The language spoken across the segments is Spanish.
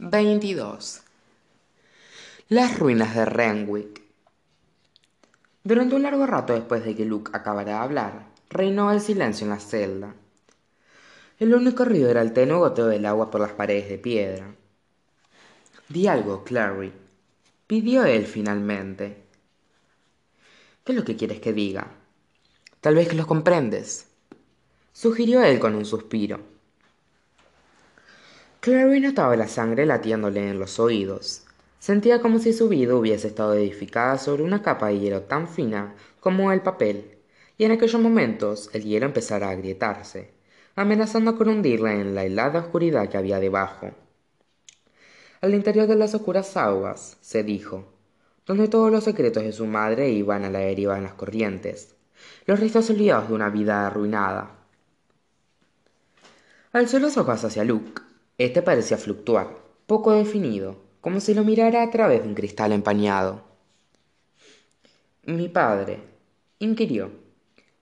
22. Las ruinas de Renwick. Durante un largo rato después de que Luke acabara de hablar, reinó el silencio en la celda. El único ruido era el tenue goteo del agua por las paredes de piedra. Di algo, Clary, pidió él finalmente. ¿Qué es lo que quieres que diga? Tal vez que los comprendes, sugirió él con un suspiro. Clary notaba la sangre latiéndole en los oídos. Sentía como si su vida hubiese estado edificada sobre una capa de hielo tan fina como el papel, y en aquellos momentos el hielo empezara a agrietarse, amenazando con hundirla en la helada oscuridad que había debajo. Al interior de las oscuras aguas, se dijo, donde todos los secretos de su madre iban a la deriva en las corrientes, los restos olvidados de una vida arruinada. Alzó los ojos hacia Luke. Este parecía fluctuar, poco definido, como si lo mirara a través de un cristal empañado. Mi padre, inquirió.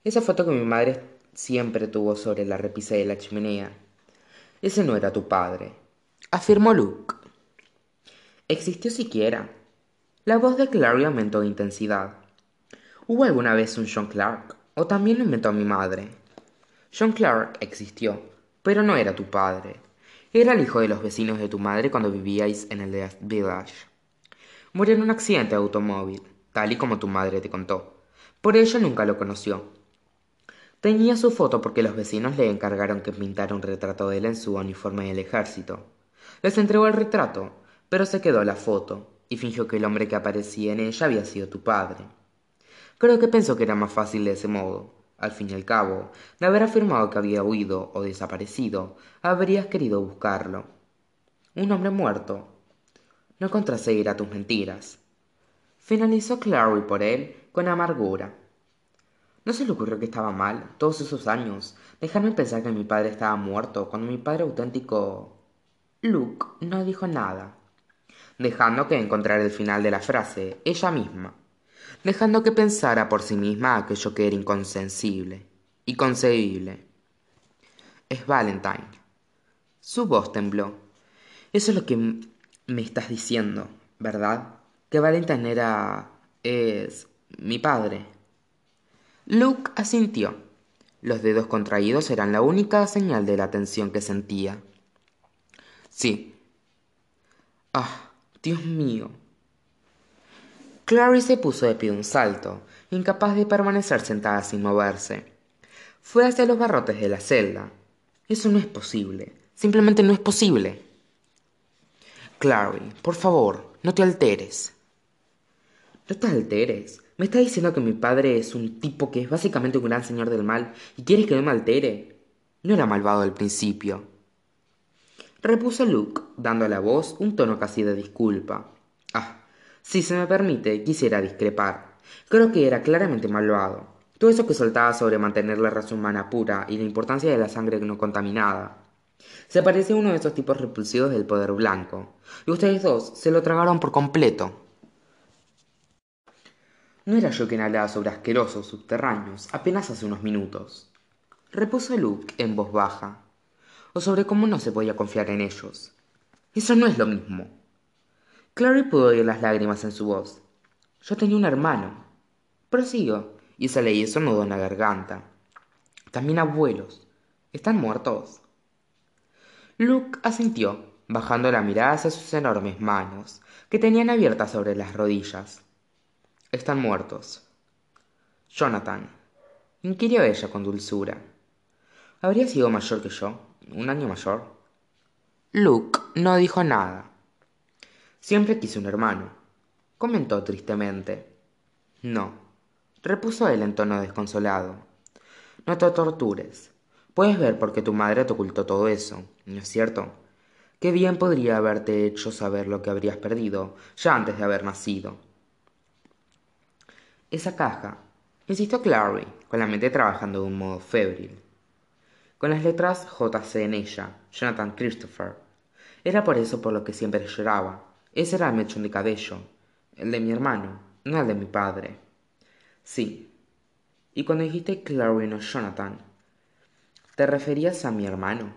Esa foto que mi madre siempre tuvo sobre la repisa de la chimenea. Ese no era tu padre, afirmó Luke. ¿Existió siquiera? La voz de Clary aumentó de intensidad. ¿Hubo alguna vez un John Clark? ¿O también lo inventó mi madre? John Clark existió, pero no era tu padre. Era el hijo de los vecinos de tu madre cuando vivíais en el Death Village. Murió en un accidente de automóvil, tal y como tu madre te contó. Por ello nunca lo conoció. Tenía su foto porque los vecinos le encargaron que pintara un retrato de él en su uniforme del ejército. Les entregó el retrato, pero se quedó la foto, y fingió que el hombre que aparecía en ella había sido tu padre. Creo que pensó que era más fácil de ese modo, al fin y al cabo, de haber afirmado que había huido o desaparecido, habrías querido buscarlo. Un hombre muerto. No contraseguirá tus mentiras. Finalizó Clary por él con amargura. ¿No se le ocurrió que estaba mal, todos esos años, dejarme pensar que mi padre estaba muerto cuando mi padre auténtico... Luke no dijo nada, dejando que encontrara el final de la frase ella misma dejando que pensara por sí misma aquello que era inconsensible, inconcebible. Es Valentine. Su voz tembló. Eso es lo que me estás diciendo, ¿verdad? Que Valentine era... es... mi padre. Luke asintió. Los dedos contraídos eran la única señal de la tensión que sentía. Sí. Ah, Dios mío, Clary se puso de pie un salto, incapaz de permanecer sentada sin moverse. Fue hacia los barrotes de la celda. Eso no es posible. Simplemente no es posible. Clary, por favor, no te alteres. No te alteres. Me está diciendo que mi padre es un tipo que es básicamente un gran señor del mal y quieres que no me altere. No era malvado al principio. Repuso Luke, dando a la voz un tono casi de disculpa. Ah, si se me permite, quisiera discrepar. Creo que era claramente malvado. Todo eso que soltaba sobre mantener la raza humana pura y la importancia de la sangre no contaminada. Se parecía a uno de esos tipos repulsivos del poder blanco. Y ustedes dos se lo tragaron por completo. No era yo quien hablaba sobre asquerosos subterráneos apenas hace unos minutos. Repuso Luke en voz baja. O sobre cómo no se podía confiar en ellos. Eso no es lo mismo. Clary pudo oír las lágrimas en su voz. Yo tenía un hermano. Prosigo, y se le hizo nudo en la garganta. También abuelos. ¿Están muertos? Luke asintió, bajando la mirada hacia sus enormes manos, que tenían abiertas sobre las rodillas. Están muertos. Jonathan, inquirió ella con dulzura. ¿Habría sido mayor que yo? ¿Un año mayor? Luke no dijo nada. Siempre quise un hermano, comentó tristemente. No, repuso él en tono desconsolado. No te tortures. Puedes ver por qué tu madre te ocultó todo eso, ¿no es cierto? Qué bien podría haberte hecho saber lo que habrías perdido ya antes de haber nacido. Esa caja, insistió Clary, con la mente trabajando de un modo febril. Con las letras JC en ella, Jonathan Christopher. Era por eso por lo que siempre lloraba, ese era el mechón de cabello, el de mi hermano, no el de mi padre. Sí. Y cuando dijiste Clary o Jonathan, ¿te referías a mi hermano?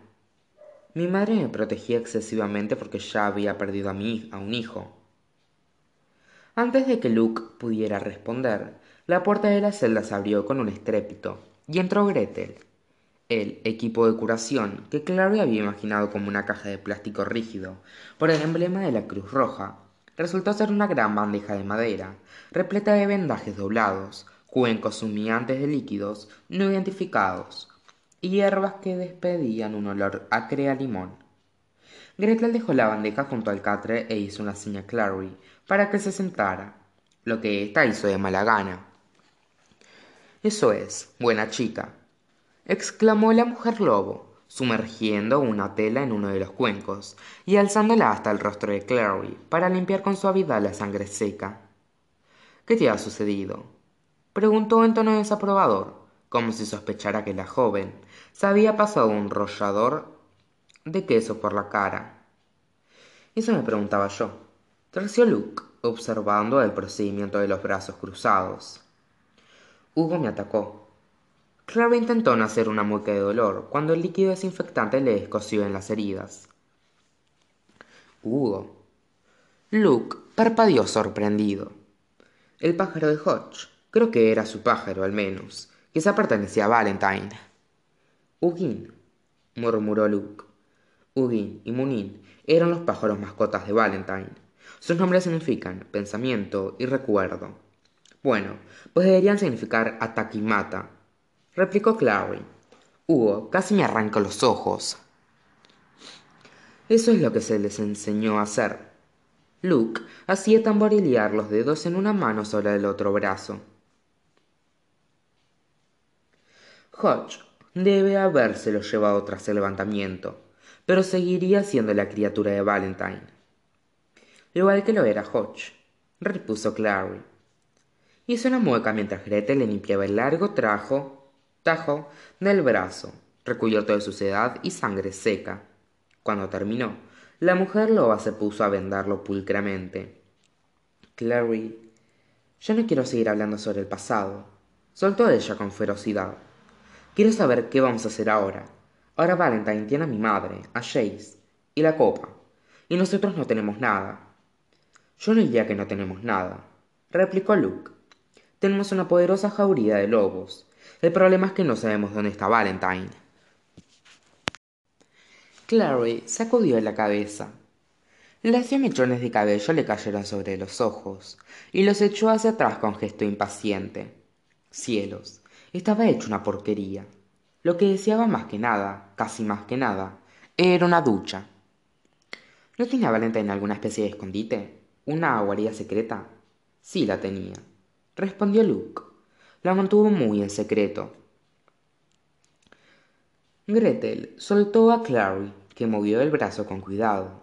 Mi madre me protegía excesivamente porque ya había perdido a, mí, a un hijo. Antes de que Luke pudiera responder, la puerta de la celda se abrió con un estrépito y entró Gretel. El equipo de curación, que Clary había imaginado como una caja de plástico rígido por el emblema de la Cruz Roja, resultó ser una gran bandeja de madera, repleta de vendajes doblados, cuencos humeantes de líquidos no identificados y hierbas que despedían un olor acre a limón. Gretel dejó la bandeja junto al catre e hizo una seña a Clary para que se sentara, lo que ésta hizo de mala gana. Eso es, buena chica, exclamó la mujer lobo, sumergiendo una tela en uno de los cuencos y alzándola hasta el rostro de Clary para limpiar con suavidad la sangre seca. ¿Qué te ha sucedido? preguntó en tono desaprobador, como si sospechara que la joven se había pasado un rollador de queso por la cara. Eso me preguntaba yo. Terció Luke, observando el procedimiento de los brazos cruzados. Hugo me atacó, Clara intentó no hacer una mueca de dolor cuando el líquido desinfectante le escoció en las heridas. Hugo. Luke parpadeó sorprendido. El pájaro de Hodge. Creo que era su pájaro, al menos. Quizá pertenecía a Valentine. Hugin, murmuró Luke. Hugin y Munin eran los pájaros mascotas de Valentine. Sus nombres significan pensamiento y recuerdo. Bueno, pues deberían significar ataque y mata, replicó Clary. Hugo casi me arranca los ojos. Eso es lo que se les enseñó a hacer. Luke hacía tamborilear los dedos en una mano sobre el otro brazo. Hodge debe habérselo llevado tras el levantamiento, pero seguiría siendo la criatura de Valentine. Igual que lo era Hodge, repuso Clary. Hizo una mueca mientras Gretel le limpiaba el largo trajo del brazo, recubierto de suciedad y sangre seca. Cuando terminó, la mujer loba se puso a vendarlo pulcramente. Clary, yo no quiero seguir hablando sobre el pasado, soltó ella con ferocidad. Quiero saber qué vamos a hacer ahora. Ahora Valentine tiene a mi madre, a Jace, y la copa, y nosotros no tenemos nada. Yo no diría que no tenemos nada, replicó Luke. Tenemos una poderosa jauría de lobos, el problema es que no sabemos dónde está Valentine. Clary sacudió la cabeza. Las mechones de cabello le cayeron sobre los ojos y los echó hacia atrás con gesto impaciente. Cielos, estaba hecho una porquería. Lo que deseaba más que nada, casi más que nada, era una ducha. ¿No tenía Valentine alguna especie de escondite? ¿Una guarida secreta? Sí la tenía, respondió Luke la mantuvo muy en secreto. Gretel soltó a Clary, que movió el brazo con cuidado.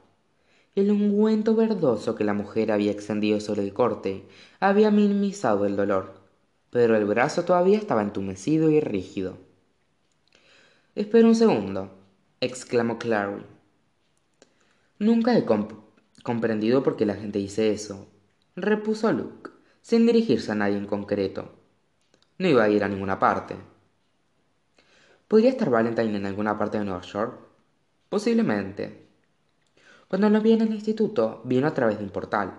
El ungüento verdoso que la mujer había extendido sobre el corte había minimizado el dolor, pero el brazo todavía estaba entumecido y rígido. Espera un segundo, exclamó Clary. Nunca he comprendido por qué la gente dice eso, repuso Luke, sin dirigirse a nadie en concreto. No iba a ir a ninguna parte. ¿Podría estar Valentine en alguna parte de Nueva York? Posiblemente. Cuando nos vi en el instituto, vino a través de un portal.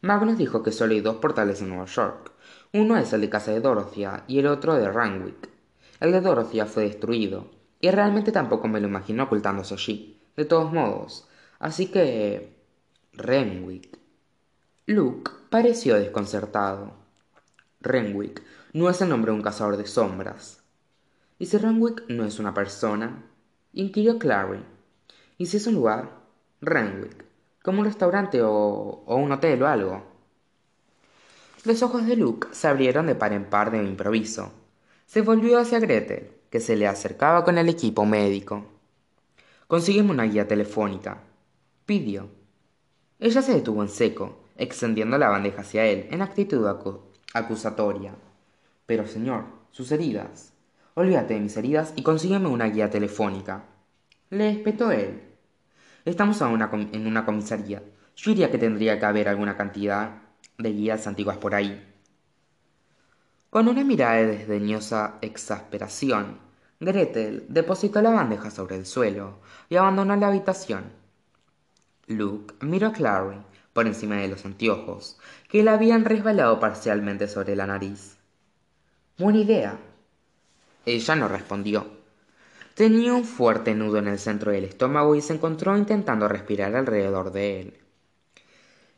Magnus dijo que solo hay dos portales en Nueva York. Uno es el de casa de Dorothea y el otro de Ranwick. El de Dorothea fue destruido, y realmente tampoco me lo imagino ocultándose allí. De todos modos, así que... Renwick. Luke pareció desconcertado. Renwick no es el nombre de un cazador de sombras. ¿Y si Renwick no es una persona? inquirió Clary. ¿Y si es un lugar? Renwick, como un restaurante o, o un hotel o algo. Los ojos de Luke se abrieron de par en par de improviso. Se volvió hacia Gretel, que se le acercaba con el equipo médico. Consígueme una guía telefónica. Pidió. Ella se detuvo en seco, extendiendo la bandeja hacia él en actitud acusatoria. Pero, señor, sus heridas. Olvídate de mis heridas y consígueme una guía telefónica. Le espetó él. Estamos en una comisaría. Yo diría que tendría que haber alguna cantidad de guías antiguas por ahí. Con una mirada de desdeñosa exasperación, Gretel depositó la bandeja sobre el suelo y abandonó la habitación. Luke miró a Clary por encima de los anteojos, que le habían resbalado parcialmente sobre la nariz. Buena idea. Ella no respondió. Tenía un fuerte nudo en el centro del estómago y se encontró intentando respirar alrededor de él.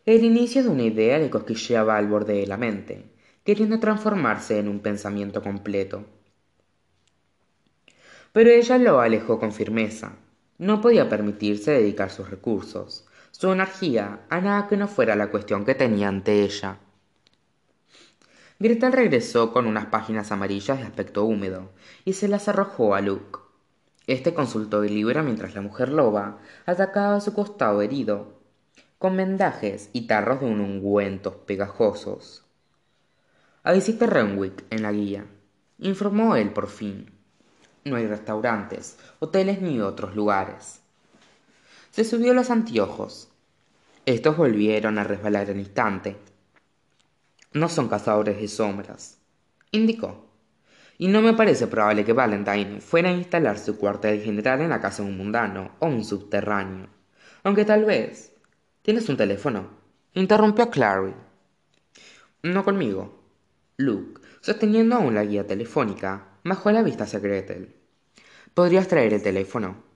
El inicio de una idea le cosquilleaba al borde de la mente, queriendo transformarse en un pensamiento completo. Pero ella lo alejó con firmeza. No podía permitirse dedicar sus recursos, su energía, a nada que no fuera la cuestión que tenía ante ella. Gretel regresó con unas páginas amarillas de aspecto húmedo y se las arrojó a Luke. Este consultó el libro mientras la mujer loba atacaba su costado herido, con vendajes y tarros de un ungüentos pegajosos. A visita Renwick en la guía, informó él por fin. No hay restaurantes, hoteles ni otros lugares. Se subió los anteojos. Estos volvieron a resbalar en instante. No son cazadores de sombras, indicó. Y no me parece probable que Valentine fuera a instalar su cuartel general en la casa de un mundano o un subterráneo. Aunque tal vez. ¿Tienes un teléfono? Interrumpió Clary. No conmigo. Luke, sosteniendo aún la guía telefónica, bajó la vista hacia Gretel. ¿Podrías traer el teléfono?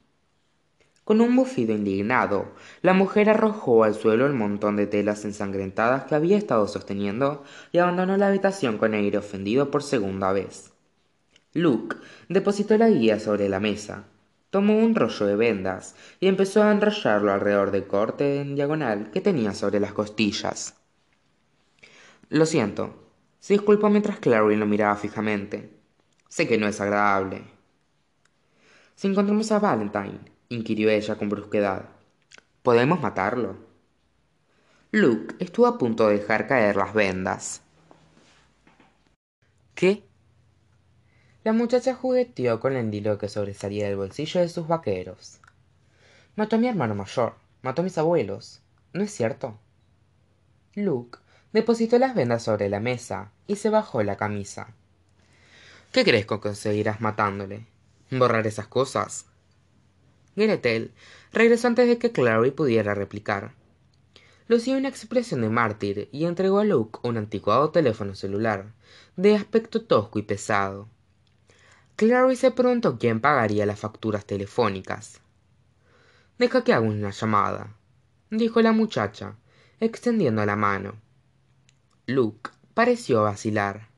Con un bufido indignado, la mujer arrojó al suelo el montón de telas ensangrentadas que había estado sosteniendo y abandonó la habitación con aire ofendido por segunda vez. Luke depositó la guía sobre la mesa, tomó un rollo de vendas y empezó a enrollarlo alrededor del corte en diagonal que tenía sobre las costillas. Lo siento, se disculpó mientras Clary lo miraba fijamente. Sé que no es agradable. Si encontramos a Valentine, inquirió ella con brusquedad. ¿Podemos matarlo? Luke estuvo a punto de dejar caer las vendas. ¿Qué? La muchacha jugueteó con el hilo que sobresalía del bolsillo de sus vaqueros. Mató a mi hermano mayor, mató a mis abuelos. ¿No es cierto? Luke depositó las vendas sobre la mesa y se bajó la camisa. ¿Qué crees que conseguirás matándole? ¿Borrar esas cosas? Gretel regresó antes de que Clary pudiera replicar. Lucía una expresión de mártir y entregó a Luke un anticuado teléfono celular, de aspecto tosco y pesado. Clary se preguntó quién pagaría las facturas telefónicas. Deja que haga una llamada, dijo la muchacha, extendiendo la mano. Luke pareció vacilar.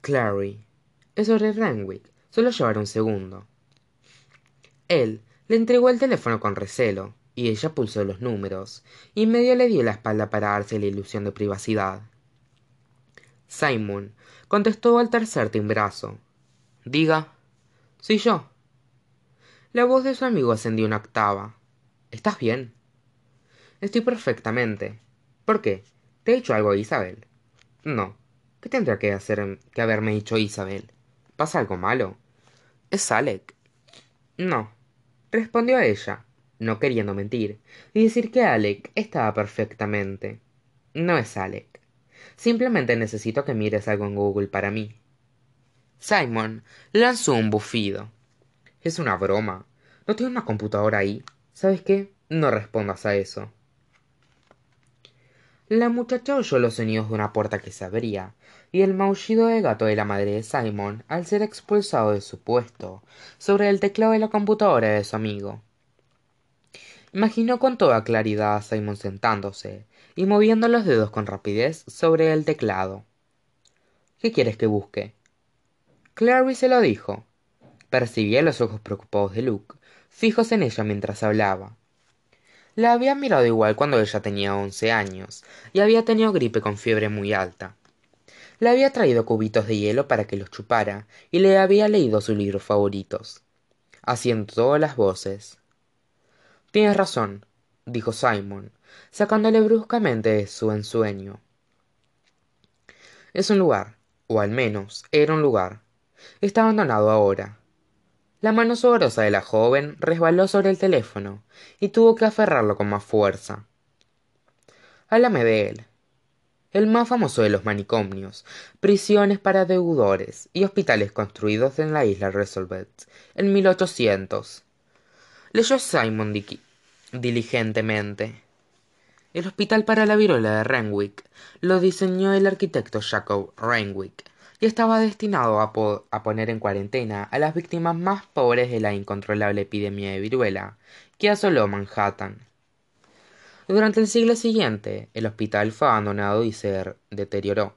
Clary, es sobre Renwick. Solo llevará un segundo. Él le entregó el teléfono con recelo, y ella pulsó los números, y medio le dio la espalda para darse la ilusión de privacidad. Simon contestó al tercer timbrazo. Diga. Soy yo. La voz de su amigo ascendió una octava. ¿Estás bien? Estoy perfectamente. ¿Por qué? ¿Te he dicho algo, Isabel? No. ¿Qué tendría que hacer que haberme dicho Isabel? ¿Pasa algo malo? ¿Es Alec? No, respondió ella, no queriendo mentir, y decir que Alec estaba perfectamente. No es Alec. Simplemente necesito que mires algo en Google para mí. Simon lanzó un bufido. Es una broma. ¿No tengo una computadora ahí? ¿Sabes qué? No respondas a eso. La muchacha oyó los sonidos de una puerta que se abría, y el maullido del gato de la madre de Simon al ser expulsado de su puesto, sobre el teclado de la computadora de su amigo. Imaginó con toda claridad a Simon sentándose y moviendo los dedos con rapidez sobre el teclado. ¿Qué quieres que busque? Clary se lo dijo. Percibía los ojos preocupados de Luke, fijos en ella mientras hablaba. La había mirado igual cuando ella tenía once años y había tenido gripe con fiebre muy alta. Le había traído cubitos de hielo para que los chupara y le había leído sus libros favoritos, haciendo todas las voces. Tienes razón, dijo Simon, sacándole bruscamente de su ensueño. Es un lugar, o al menos era un lugar. Está abandonado ahora. La mano sudorosa de la joven resbaló sobre el teléfono y tuvo que aferrarlo con más fuerza. Háblame de él. El más famoso de los manicomios, prisiones para deudores y hospitales construidos en la isla Resolvet en 1800. Leyó Simon diligentemente. El hospital para la viruela de Renwick lo diseñó el arquitecto Jacob Renwick y estaba destinado a, a, poner en cuarentena a las víctimas más pobres de la incontrolable epidemia de viruela que asoló Manhattan. Durante el siglo siguiente, el hospital fue abandonado y se deterioró.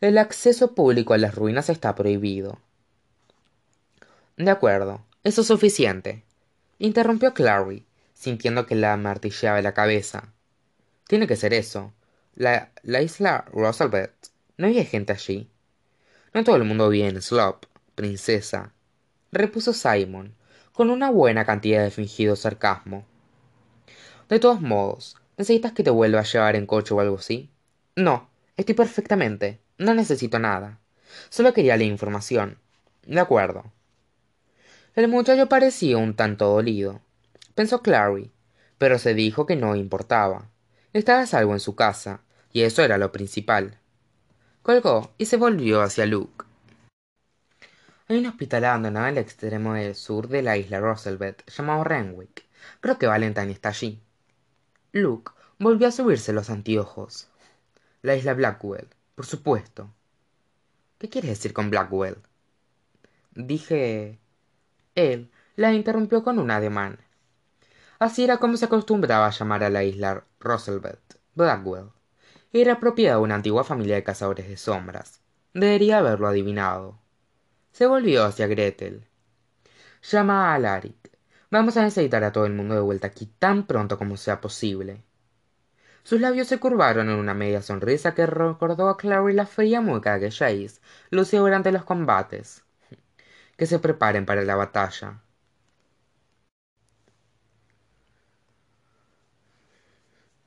El acceso público a las ruinas está prohibido. De acuerdo, eso es suficiente, interrumpió Clary, sintiendo que la martilleaba la cabeza. Tiene que ser eso. La, la isla Roosevelt. ¿No había gente allí? No todo el mundo vive en Slop, princesa, repuso Simon, con una buena cantidad de fingido sarcasmo. De todos modos, ¿necesitas que te vuelva a llevar en coche o algo así? No, estoy perfectamente. No necesito nada. Solo quería la información. De acuerdo. El muchacho parecía un tanto dolido. Pensó Clary, pero se dijo que no importaba. Estaba salvo en su casa, y eso era lo principal. Colgó y se volvió hacia Luke. Hay un hospital abandonado el extremo del sur de la isla Roosevelt llamado Renwick. Creo que Valentine está allí. Luke volvió a subirse los anteojos. La isla Blackwell, por supuesto. ¿Qué quieres decir con Blackwell? Dije. Él la interrumpió con un ademán. Así era como se acostumbraba a llamar a la isla Roosevelt, Blackwell. Era propiedad de una antigua familia de cazadores de sombras. Debería haberlo adivinado. Se volvió hacia Gretel. Llama a Alaric. Vamos a necesitar a todo el mundo de vuelta aquí tan pronto como sea posible. Sus labios se curvaron en una media sonrisa que recordó a Clary la fría mueca que Jace lució durante los combates. Que se preparen para la batalla.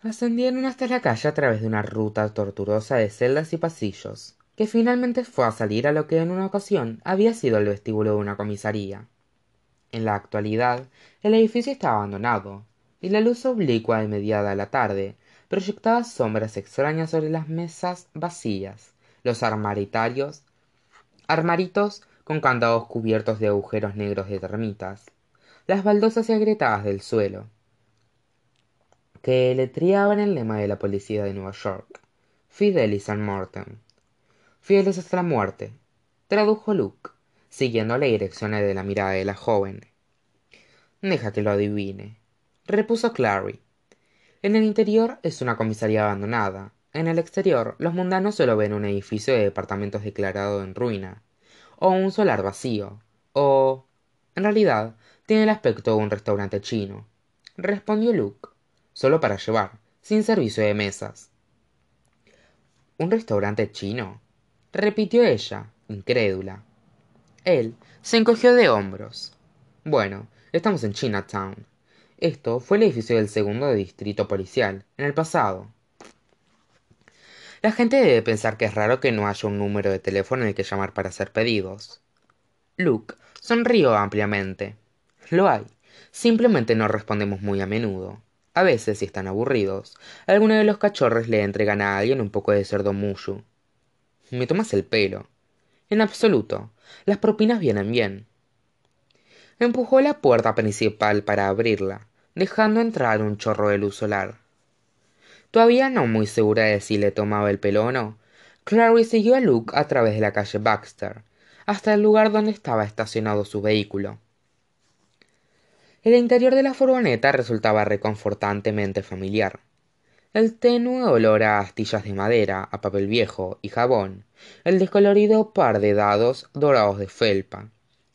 Ascendieron hasta la calle a través de una ruta tortuosa de celdas y pasillos, que finalmente fue a salir a lo que en una ocasión había sido el vestíbulo de una comisaría. En la actualidad, el edificio está abandonado, y la luz oblicua y mediada la tarde proyectaba sombras extrañas sobre las mesas vacías, los armaritarios, armaritos con candados cubiertos de agujeros negros de termitas, las baldosas y agrietadas del suelo, que letriaban el lema de la policía de Nueva York, Fidelis and Mortem. Fieles hasta la muerte, tradujo Luke siguiendo la dirección de la mirada de la joven. Deja que lo adivine, repuso Clary. En el interior es una comisaría abandonada. En el exterior, los mundanos solo ven un edificio de departamentos declarado en ruina, o un solar vacío, o. En realidad, tiene el aspecto de un restaurante chino, respondió Luke, solo para llevar, sin servicio de mesas. ¿Un restaurante chino? repitió ella, incrédula. Él se encogió de hombros. Bueno, estamos en Chinatown. Esto fue el edificio del segundo distrito policial, en el pasado. La gente debe pensar que es raro que no haya un número de teléfono en el que llamar para hacer pedidos. Luke sonrió ampliamente. Lo hay. Simplemente no respondemos muy a menudo. A veces, si están aburridos, alguno de los cachorros le entregan a alguien un poco de cerdo mushu. Me tomas el pelo. En absoluto. Las propinas vienen bien. Empujó la puerta principal para abrirla, dejando entrar un chorro de luz solar. Todavía no muy segura de si le tomaba el pelo o no, Clary siguió a Luke a través de la calle Baxter, hasta el lugar donde estaba estacionado su vehículo. El interior de la furgoneta resultaba reconfortantemente familiar. El tenue olor a astillas de madera, a papel viejo y jabón, el descolorido par de dados dorados de felpa,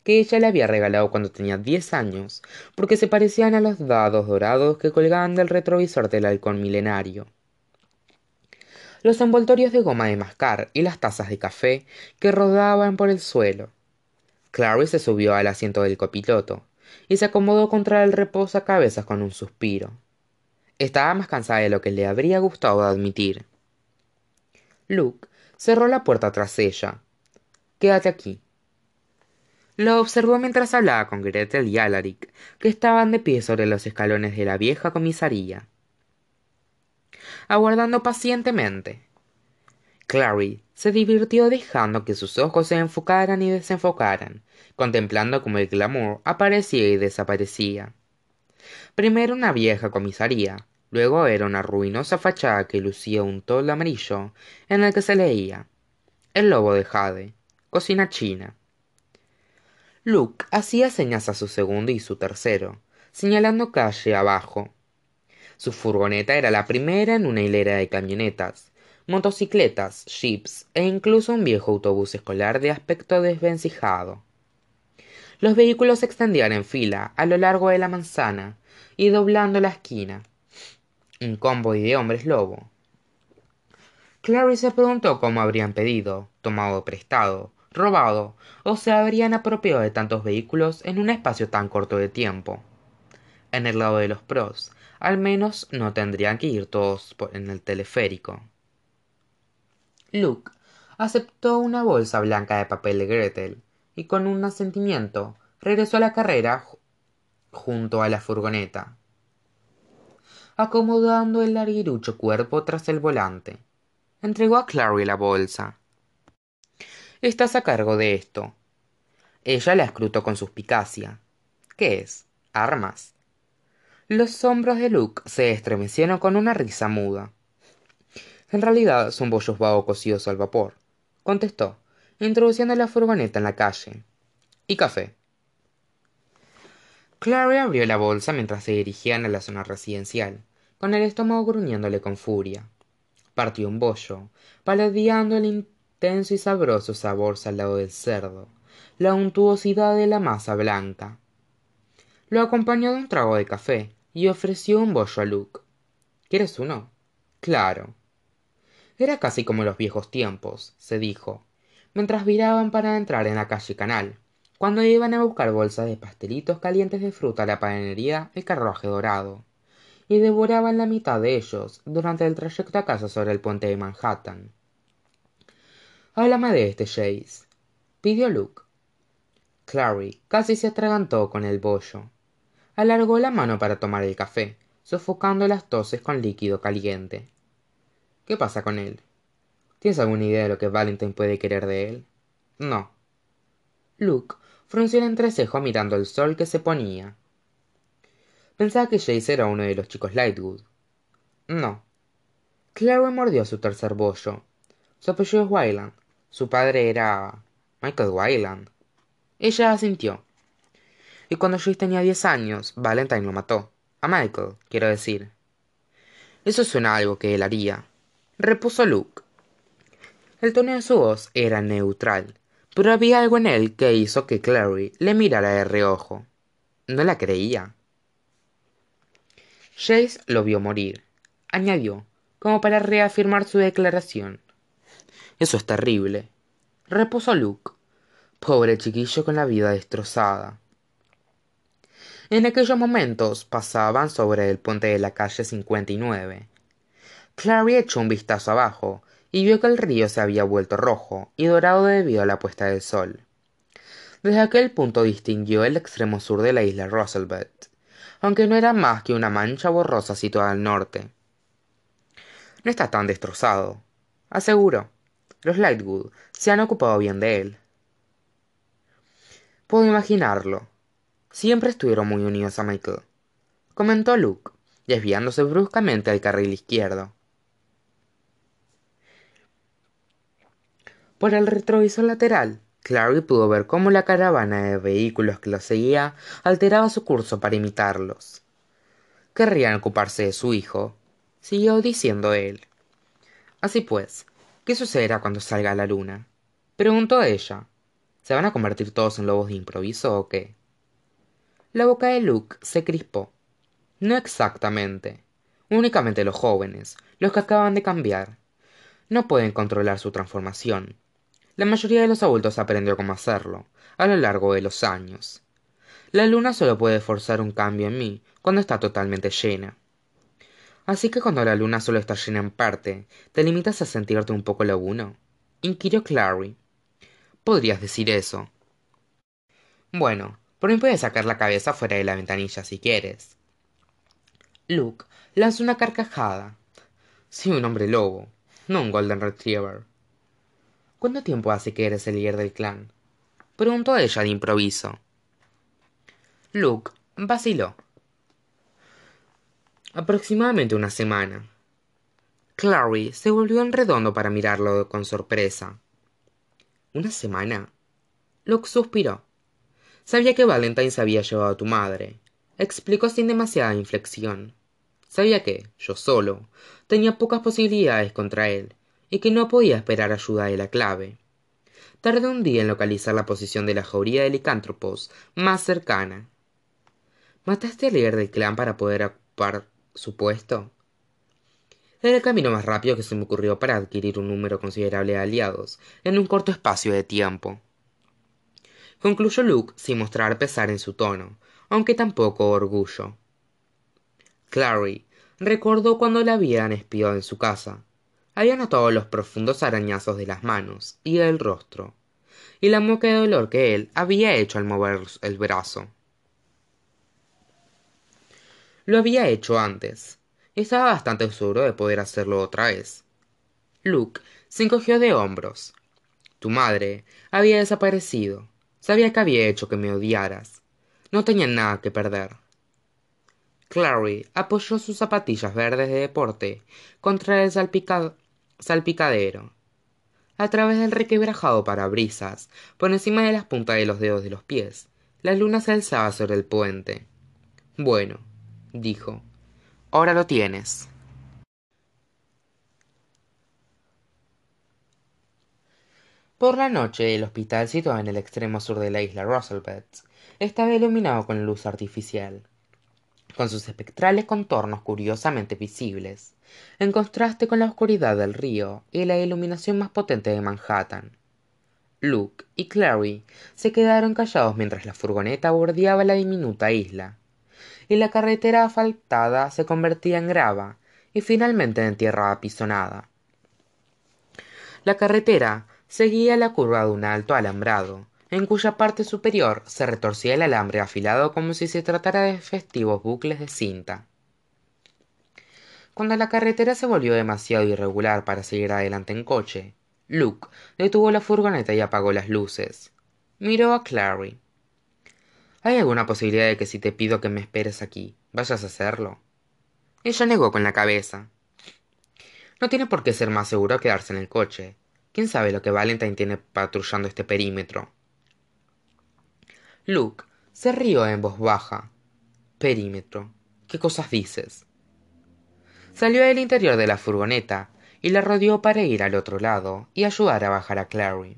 que ella le había regalado cuando tenía diez años, porque se parecían a los dados dorados que colgaban del retrovisor del halcón milenario. Los envoltorios de goma de mascar y las tazas de café que rodaban por el suelo. Clary se subió al asiento del copiloto y se acomodó contra el reposacabezas con un suspiro. Estaba más cansada de lo que le habría gustado admitir. Luke cerró la puerta tras ella. Quédate aquí. Lo observó mientras hablaba con Gretel y Alaric, que estaban de pie sobre los escalones de la vieja comisaría. Aguardando pacientemente. Clary se divirtió dejando que sus ojos se enfocaran y desenfocaran, contemplando cómo el glamour aparecía y desaparecía. Primero una vieja comisaría, luego era una ruinosa fachada que lucía un toldo amarillo en el que se leía El lobo de Jade, cocina china. Luke hacía señas a su segundo y su tercero, señalando calle abajo. Su furgoneta era la primera en una hilera de camionetas, motocicletas, jeeps e incluso un viejo autobús escolar de aspecto desvencijado. Los vehículos se extendían en fila a lo largo de la manzana y doblando la esquina. Un convoy de hombres lobo. Clary se preguntó cómo habrían pedido, tomado prestado, robado o se habrían apropiado de tantos vehículos en un espacio tan corto de tiempo. En el lado de los pros, al menos no tendrían que ir todos en el teleférico. Luke aceptó una bolsa blanca de papel de Gretel y con un asentimiento regresó a la carrera junto a la furgoneta, acomodando el larguirucho cuerpo tras el volante. Entregó a Clary la bolsa. Estás a cargo de esto. Ella la escrutó con suspicacia. ¿Qué es? ¿Armas? Los hombros de Luke se estremecieron con una risa muda. En realidad son bollos vago cocidos al vapor, contestó, introduciendo la furgoneta en la calle. Y café. Clary abrió la bolsa mientras se dirigían a la zona residencial, con el estómago gruñéndole con furia. Partió un bollo, paladeando el intenso y sabroso sabor salado del cerdo, la untuosidad de la masa blanca. Lo acompañó de un trago de café y ofreció un bollo a Luke. ¿Quieres uno? Claro. Era casi como los viejos tiempos, se dijo, mientras viraban para entrar en la calle Canal, cuando iban a buscar bolsas de pastelitos calientes de fruta a la panadería El Carruaje Dorado, y devoraban la mitad de ellos durante el trayecto a casa sobre el puente de Manhattan. Háblame de este, Jace, pidió Luke. Clary casi se atragantó con el bollo. Alargó la mano para tomar el café, sofocando las toses con líquido caliente. ¿Qué pasa con él? ¿Tienes alguna idea de lo que Valentine puede querer de él? No. Luke frunció el entrecejo mirando el sol que se ponía. Pensaba que Jace era uno de los chicos Lightwood. No. Clary mordió su tercer bollo. Su apellido es Wyland. Su padre era. Michael Wyland. Ella asintió. Y cuando Jace tenía diez años, Valentine lo mató. A Michael, quiero decir. Eso suena algo que él haría repuso Luke. El tono de su voz era neutral, pero había algo en él que hizo que Clary le mirara de reojo. No la creía. Jace lo vio morir, añadió, como para reafirmar su declaración. Eso es terrible, repuso Luke. Pobre chiquillo con la vida destrozada. En aquellos momentos pasaban sobre el puente de la calle 59, Clary echó un vistazo abajo y vio que el río se había vuelto rojo y dorado debido a la puesta del sol. Desde aquel punto distinguió el extremo sur de la isla Roosevelt, aunque no era más que una mancha borrosa situada al norte. No está tan destrozado, aseguró. Los Lightwood se han ocupado bien de él. Puedo imaginarlo. Siempre estuvieron muy unidos a Michael, comentó Luke, desviándose bruscamente al carril izquierdo. Por el retrovisor lateral, Clary pudo ver cómo la caravana de vehículos que los seguía alteraba su curso para imitarlos. Querrían ocuparse de su hijo, siguió diciendo él. Así pues, ¿qué sucederá cuando salga la luna? preguntó ella. ¿Se van a convertir todos en lobos de improviso o qué? La boca de Luke se crispó. No exactamente. Únicamente los jóvenes, los que acaban de cambiar. No pueden controlar su transformación la mayoría de los adultos aprendió cómo hacerlo, a lo largo de los años. La luna solo puede forzar un cambio en mí cuando está totalmente llena. Así que cuando la luna solo está llena en parte, ¿te limitas a sentirte un poco laguno? inquirió Clary. Podrías decir eso. Bueno, por mí puedes sacar la cabeza fuera de la ventanilla si quieres. Luke lanzó una carcajada. Soy un hombre lobo, no un golden retriever, ¿Cuánto tiempo hace que eres el líder del clan? Preguntó ella de improviso. Luke vaciló. Aproximadamente una semana. Clary se volvió en redondo para mirarlo con sorpresa. ¿Una semana? Luke suspiró. Sabía que Valentine se había llevado a tu madre. Explicó sin demasiada inflexión. Sabía que, yo solo, tenía pocas posibilidades contra él, y que no podía esperar ayuda de la clave. Tardé un día en localizar la posición de la jauría de licántropos más cercana. ¿Mataste al líder del clan para poder ocupar su puesto? Era el camino más rápido que se me ocurrió para adquirir un número considerable de aliados en un corto espacio de tiempo. Concluyó Luke sin mostrar pesar en su tono, aunque tampoco orgullo. Clary recordó cuando la habían espiado en su casa. Había notado los profundos arañazos de las manos y del rostro, y la mueca de dolor que él había hecho al mover el brazo. Lo había hecho antes. Estaba bastante seguro de poder hacerlo otra vez. Luke se encogió de hombros. Tu madre había desaparecido. Sabía que había hecho que me odiaras. No tenía nada que perder. Clary apoyó sus zapatillas verdes de deporte contra el salpicadero. A través del requebrajado parabrisas, por encima de las puntas de los dedos de los pies, la luna se alzaba sobre el puente. Bueno, dijo. Ahora lo tienes. Por la noche, el hospital situado en el extremo sur de la isla Roosevelt estaba iluminado con luz artificial, con sus espectrales contornos curiosamente visibles, en contraste con la oscuridad del río y la iluminación más potente de Manhattan. Luke y Clary se quedaron callados mientras la furgoneta bordeaba la diminuta isla y la carretera asfaltada se convertía en grava y finalmente en tierra apisonada. La carretera seguía la curva de un alto alambrado, en cuya parte superior se retorcía el alambre afilado como si se tratara de festivos bucles de cinta. Cuando la carretera se volvió demasiado irregular para seguir adelante en coche, Luke detuvo la furgoneta y apagó las luces. Miró a Clary. ¿Hay alguna posibilidad de que si te pido que me esperes aquí, vayas a hacerlo? Ella negó con la cabeza. No tiene por qué ser más seguro quedarse en el coche. ¿Quién sabe lo que Valentine tiene patrullando este perímetro? Luke se rió en voz baja. Perímetro. ¿Qué cosas dices? Salió del interior de la furgoneta y la rodeó para ir al otro lado y ayudar a bajar a Clary.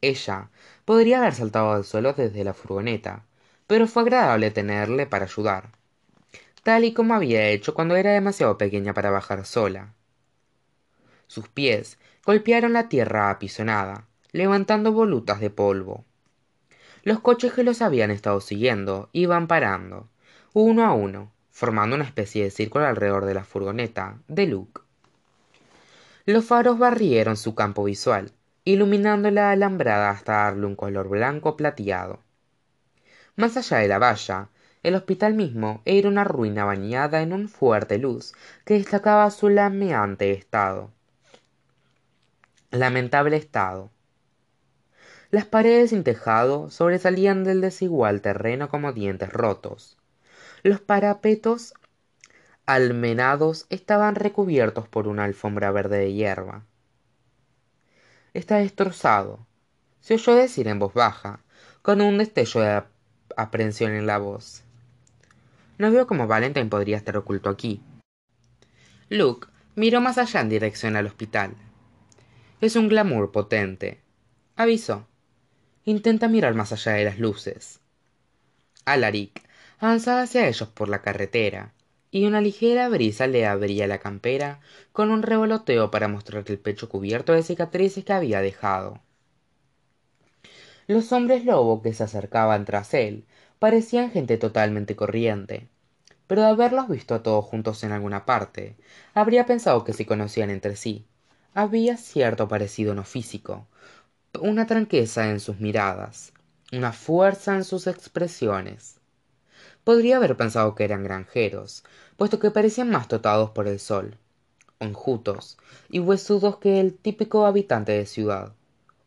Ella podría haber saltado al suelo desde la furgoneta, pero fue agradable tenerle para ayudar, tal y como había hecho cuando era demasiado pequeña para bajar sola. Sus pies golpearon la tierra apisonada, levantando volutas de polvo. Los coches que los habían estado siguiendo iban parando, uno a uno, formando una especie de círculo alrededor de la furgoneta de Luke. Los faros barrieron su campo visual, iluminando la alambrada hasta darle un color blanco plateado. Más allá de la valla, el hospital mismo era una ruina bañada en un fuerte luz que destacaba su lameante estado. Lamentable estado. Las paredes sin tejado sobresalían del desigual terreno como dientes rotos. Los parapetos almenados estaban recubiertos por una alfombra verde de hierba. Está destrozado, se oyó decir en voz baja, con un destello de aprensión en la voz. No veo cómo Valentine podría estar oculto aquí. Luke miró más allá en dirección al hospital. Es un glamour potente. Avisó. Intenta mirar más allá de las luces. Alaric avanzaba hacia ellos por la carretera, y una ligera brisa le abría la campera con un revoloteo para mostrar el pecho cubierto de cicatrices que había dejado. Los hombres lobo que se acercaban tras él parecían gente totalmente corriente, pero de haberlos visto a todos juntos en alguna parte, habría pensado que se conocían entre sí. Había cierto parecido no físico, una tranqueza en sus miradas, una fuerza en sus expresiones. Podría haber pensado que eran granjeros, puesto que parecían más totados por el sol, enjutos y huesudos que el típico habitante de ciudad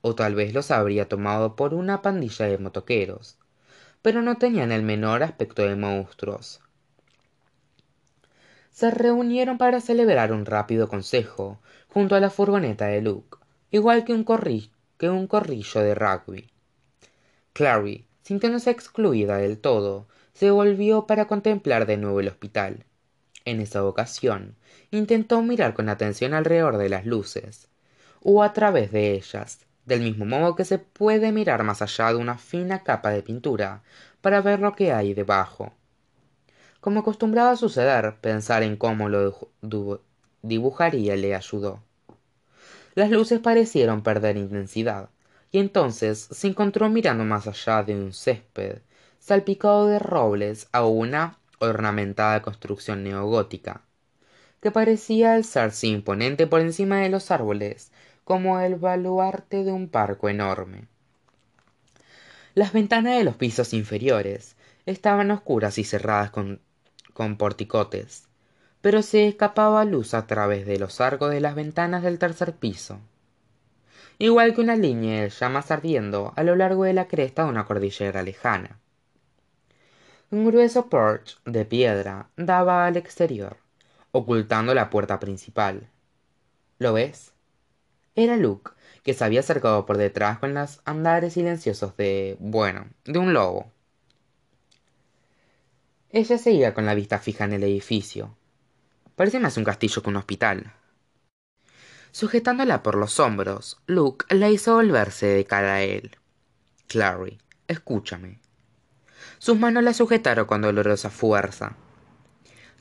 o tal vez los habría tomado por una pandilla de motoqueros, pero no tenían el menor aspecto de monstruos. Se reunieron para celebrar un rápido consejo junto a la furgoneta de Luke, igual que un, que un corrillo de rugby. Clary, sintiéndose excluida del todo, se volvió para contemplar de nuevo el hospital. En esa ocasión, intentó mirar con atención alrededor de las luces, o a través de ellas, del mismo modo que se puede mirar más allá de una fina capa de pintura para ver lo que hay debajo. Como acostumbraba suceder, pensar en cómo lo dibujaría le ayudó. Las luces parecieron perder intensidad, y entonces se encontró mirando más allá de un césped salpicado de robles a una ornamentada construcción neogótica, que parecía alzarse imponente por encima de los árboles como el baluarte de un parco enorme. Las ventanas de los pisos inferiores estaban oscuras y cerradas con, con porticotes, pero se escapaba luz a través de los arcos de las ventanas del tercer piso, igual que una línea de llamas ardiendo a lo largo de la cresta de una cordillera lejana. Un grueso porche de piedra daba al exterior, ocultando la puerta principal. ¿Lo ves? Era Luke, que se había acercado por detrás con los andares silenciosos de. bueno, de un lobo. Ella seguía con la vista fija en el edificio. Parece más un castillo que un hospital. Sujetándola por los hombros, Luke la hizo volverse de cara a él. Clary, escúchame. Sus manos la sujetaron con dolorosa fuerza.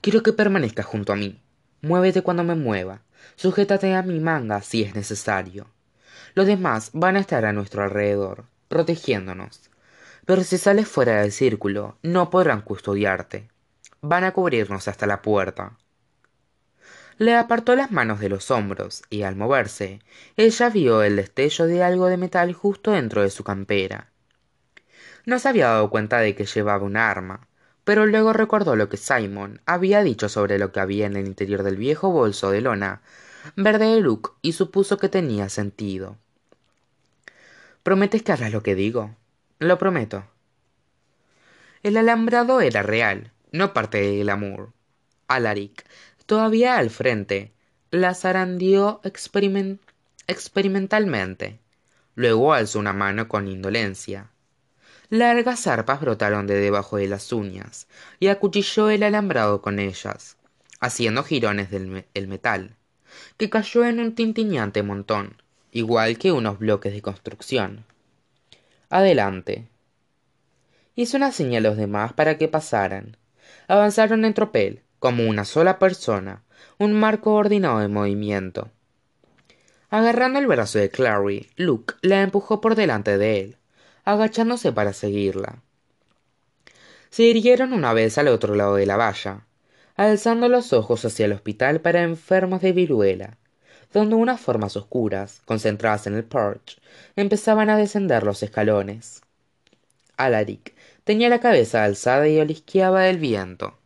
Quiero que permanezcas junto a mí. Muévete cuando me mueva. Sujétate a mi manga si es necesario. Los demás van a estar a nuestro alrededor, protegiéndonos. Pero si sales fuera del círculo, no podrán custodiarte. Van a cubrirnos hasta la puerta. Le apartó las manos de los hombros y al moverse, ella vio el destello de algo de metal justo dentro de su campera. No se había dado cuenta de que llevaba un arma, pero luego recordó lo que Simon había dicho sobre lo que había en el interior del viejo bolso de lona verde de Luke y supuso que tenía sentido. ¿Prometes que harás lo que digo? Lo prometo. El alambrado era real, no parte del glamour. Alaric, todavía al frente, la zarandeó experimentalmente. Luego alzó una mano con indolencia. Largas zarpas brotaron de debajo de las uñas y acuchilló el alambrado con ellas, haciendo jirones del metal que cayó en un tintiñante montón, igual que unos bloques de construcción. Adelante. Hizo una señal a los demás para que pasaran. Avanzaron en tropel, como una sola persona, un marco ordenado de movimiento. Agarrando el brazo de Clary, Luke la empujó por delante de él, agachándose para seguirla. Se irguieron una vez al otro lado de la valla, alzando los ojos hacia el hospital para enfermos de viruela, donde unas formas oscuras, concentradas en el porche, empezaban a descender los escalones. Alaric tenía la cabeza alzada y olisqueaba del viento.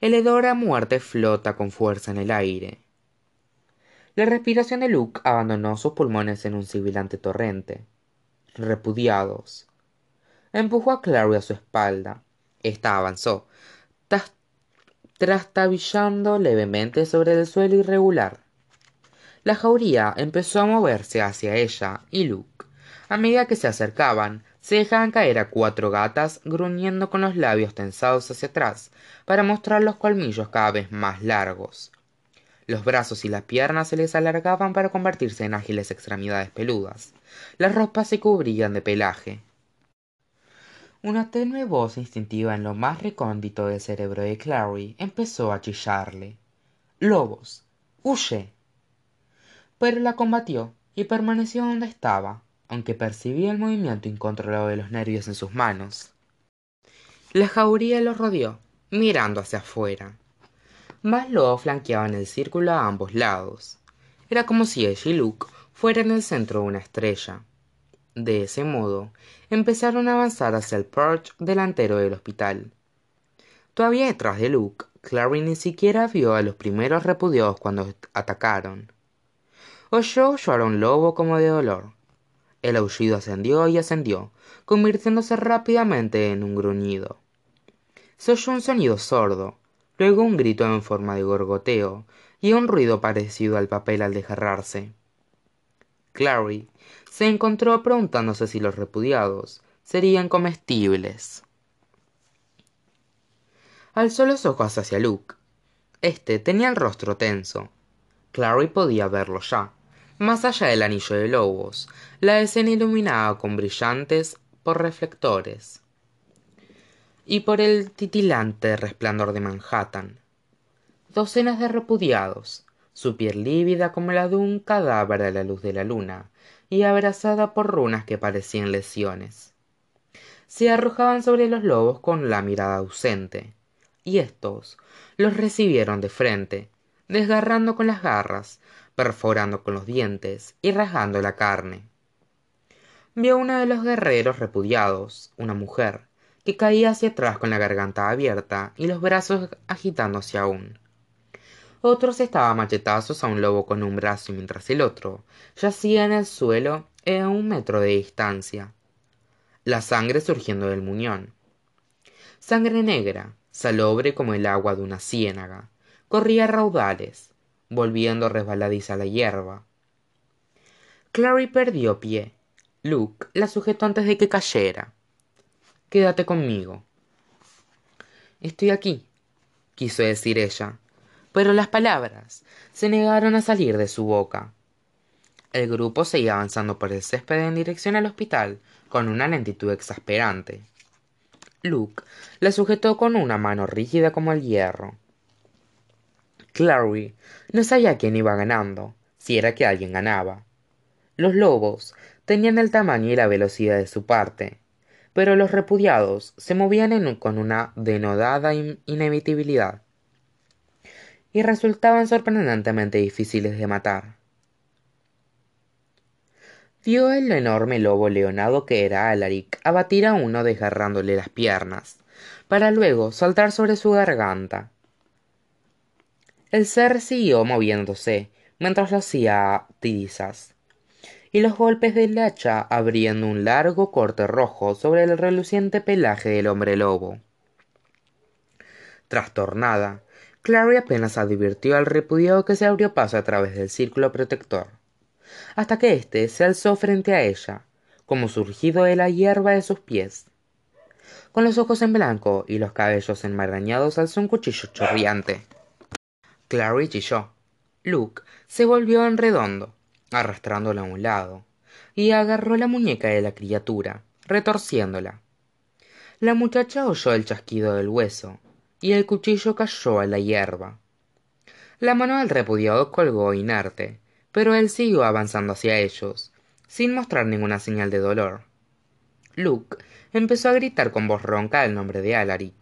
El hedor a muerte flota con fuerza en el aire. La respiración de Luke abandonó sus pulmones en un sibilante torrente. Repudiados. Empujó a Clary a su espalda. Esta avanzó, trastabillando levemente sobre el suelo irregular. La jauría empezó a moverse hacia ella y Luke. A medida que se acercaban, se dejaban caer a cuatro gatas gruñendo con los labios tensados hacia atrás para mostrar los colmillos cada vez más largos. Los brazos y las piernas se les alargaban para convertirse en ágiles extremidades peludas. Las ropas se cubrían de pelaje. Una tenue voz instintiva en lo más recóndito del cerebro de Clary empezó a chillarle. Lobos. Huye. Pero la combatió y permaneció donde estaba, aunque percibía el movimiento incontrolado de los nervios en sus manos. La jauría lo rodeó, mirando hacia afuera. Más lobos flanqueaban el círculo a ambos lados. Era como si ella y Luke fueran el centro de una estrella. De ese modo, empezaron a avanzar hacia el porche delantero del hospital. Todavía detrás de Luke, Clary ni siquiera vio a los primeros repudiados cuando atacaron. Oyó llorar un lobo como de dolor, El aullido ascendió y ascendió, convirtiéndose rápidamente en un gruñido. Se oyó un sonido sordo, luego un grito en forma de gorgoteo y un ruido parecido al papel al desgarrarse. Clary se encontró preguntándose si los repudiados serían comestibles. Alzó los ojos hacia Luke. Este tenía el rostro tenso. Clary podía verlo ya. Más allá del anillo de lobos, la escena iluminada con brillantes por reflectores y por el titilante resplandor de Manhattan. Docenas de repudiados, su piel lívida como la de un cadáver a la luz de la luna y abrazada por runas que parecían lesiones. Se arrojaban sobre los lobos con la mirada ausente, y éstos los recibieron de frente, desgarrando con las garras, perforando con los dientes y rasgando la carne. Vio uno de los guerreros repudiados, una mujer, que caía hacia atrás con la garganta abierta y los brazos agitándose aún. Otros estaban machetazos a un lobo con un brazo mientras el otro yacía en el suelo a un metro de distancia. La sangre surgiendo del muñón. Sangre negra, salobre como el agua de una ciénaga, corría a raudales, volviendo resbaladiza la hierba. Clary perdió pie. Luke la sujetó antes de que cayera. Quédate conmigo. Estoy aquí, quiso decir ella, pero las palabras se negaron a salir de su boca. El grupo seguía avanzando por el césped en dirección al hospital con una lentitud exasperante. Luke la sujetó con una mano rígida como el hierro. Clary no sabía quién iba ganando, si era que alguien ganaba. Los lobos tenían el tamaño y la velocidad de su parte, pero los repudiados se movían con una denodada inevitabilidad y resultaban sorprendentemente difíciles de matar. Vio el enorme lobo leonado que era Alaric abatir a uno desgarrándole las piernas, para luego saltar sobre su garganta. El ser siguió moviéndose mientras lo hacía tizas y los golpes del hacha abriendo un largo corte rojo sobre el reluciente pelaje del hombre lobo. Trastornada, Clary apenas advirtió al repudiado que se abrió paso a través del círculo protector, hasta que éste se alzó frente a ella, como surgido de la hierba de sus pies. Con los ojos en blanco y los cabellos enmarañados alzó un cuchillo chorriante. Clary chilló. Luke se volvió en redondo, arrastrándola a un lado, y agarró la muñeca de la criatura, retorciéndola. La muchacha oyó el chasquido del hueso, y el cuchillo cayó a la hierba. La mano del repudiado colgó inerte, pero él siguió avanzando hacia ellos, sin mostrar ninguna señal de dolor. Luke empezó a gritar con voz ronca el nombre de Alaric.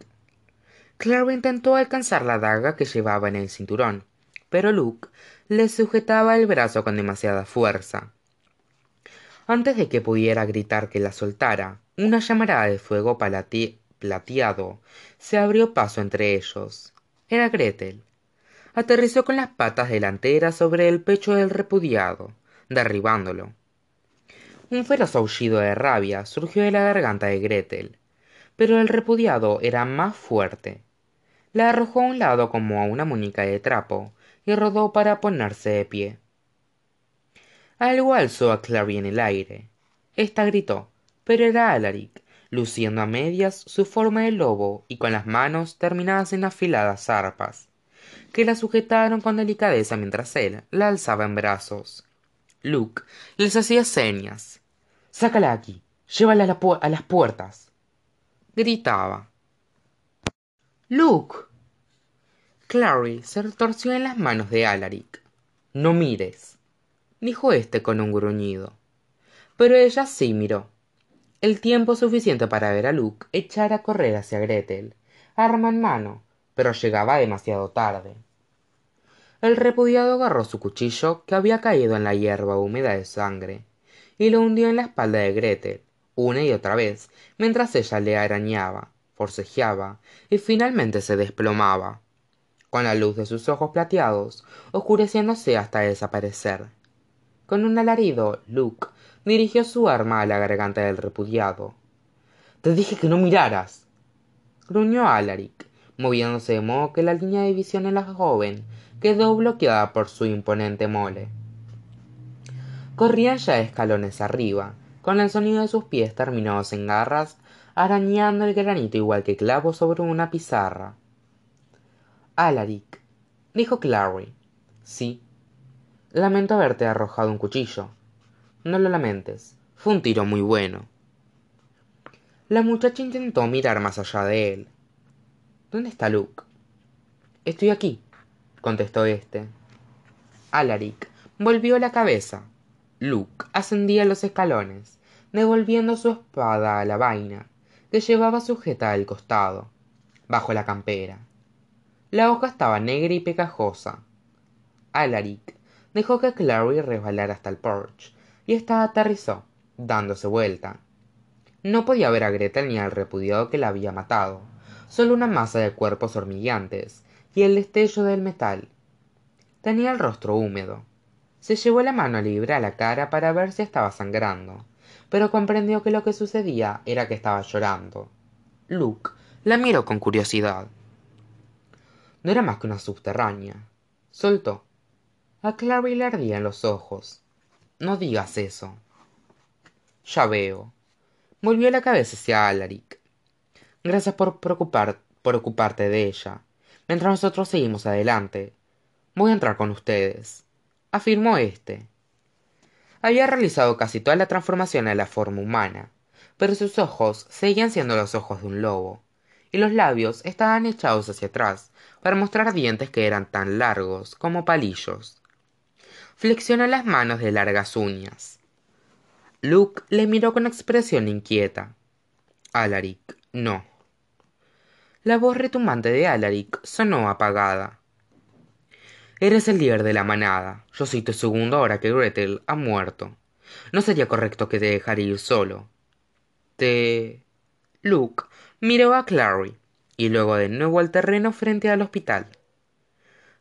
Claro intentó alcanzar la daga que llevaba en el cinturón, pero Luke le sujetaba el brazo con demasiada fuerza. Antes de que pudiera gritar que la soltara, una llamarada de fuego plateado se abrió paso entre ellos. Era Gretel. Aterrizó con las patas delanteras sobre el pecho del repudiado, derribándolo. Un feroz aullido de rabia surgió de la garganta de Gretel, pero el repudiado era más fuerte. La arrojó a un lado como a una muñeca de trapo y rodó para ponerse de pie. Algo alzó a Clary en el aire. Esta gritó, pero era Alaric, luciendo a medias su forma de lobo y con las manos terminadas en afiladas arpas, que la sujetaron con delicadeza mientras él la alzaba en brazos. Luke les hacía señas. Sácala aquí, llévala a, a las puertas. Gritaba. Luke. Clary se retorció en las manos de Alaric. No mires, dijo éste con un gruñido. Pero ella sí miró el tiempo suficiente para ver a Luke echar a correr hacia Gretel, arma en mano, pero llegaba demasiado tarde. El repudiado agarró su cuchillo, que había caído en la hierba húmeda de sangre, y lo hundió en la espalda de Gretel, una y otra vez, mientras ella le arañaba, forcejeaba y finalmente se desplomaba, con la luz de sus ojos plateados oscureciéndose hasta desaparecer. Con un alarido, Luke dirigió su arma a la garganta del repudiado. Te dije que no miraras. gruñó Alaric, moviéndose de modo que la línea de visión en la joven quedó bloqueada por su imponente mole. Corrían ya escalones arriba, con el sonido de sus pies terminados en garras, arañando el granito igual que clavos sobre una pizarra. Alaric, dijo Clary. Sí. Lamento haberte arrojado un cuchillo. No lo lamentes. Fue un tiro muy bueno. La muchacha intentó mirar más allá de él. ¿Dónde está Luke? Estoy aquí, contestó éste. Alaric volvió la cabeza. Luke ascendía los escalones, devolviendo su espada a la vaina, que llevaba sujeta al costado, bajo la campera. La hoja estaba negra y pegajosa. Alaric dejó que Clary resbalara hasta el porche y ésta aterrizó, dándose vuelta. No podía ver a Gretel ni al repudiado que la había matado, solo una masa de cuerpos hormigueantes y el destello del metal. Tenía el rostro húmedo. Se llevó la mano libre a la cara para ver si estaba sangrando, pero comprendió que lo que sucedía era que estaba llorando. Luke la miró con curiosidad. No era más que una subterránea. Soltó. A Clary le ardían los ojos. No digas eso. Ya veo. Volvió la cabeza hacia Alaric. Gracias por, preocupar, por ocuparte de ella. Mientras nosotros seguimos adelante. Voy a entrar con ustedes. Afirmó éste. Había realizado casi toda la transformación a la forma humana, pero sus ojos seguían siendo los ojos de un lobo, y los labios estaban echados hacia atrás para mostrar dientes que eran tan largos como palillos flexionó las manos de largas uñas. Luke le miró con expresión inquieta. Alaric, no. La voz retumbante de Alaric sonó apagada. Eres el líder de la manada. Yo soy tu segundo ahora que Gretel ha muerto. No sería correcto que te dejara ir solo. Te. Luke miró a Clary y luego de nuevo al terreno frente al hospital.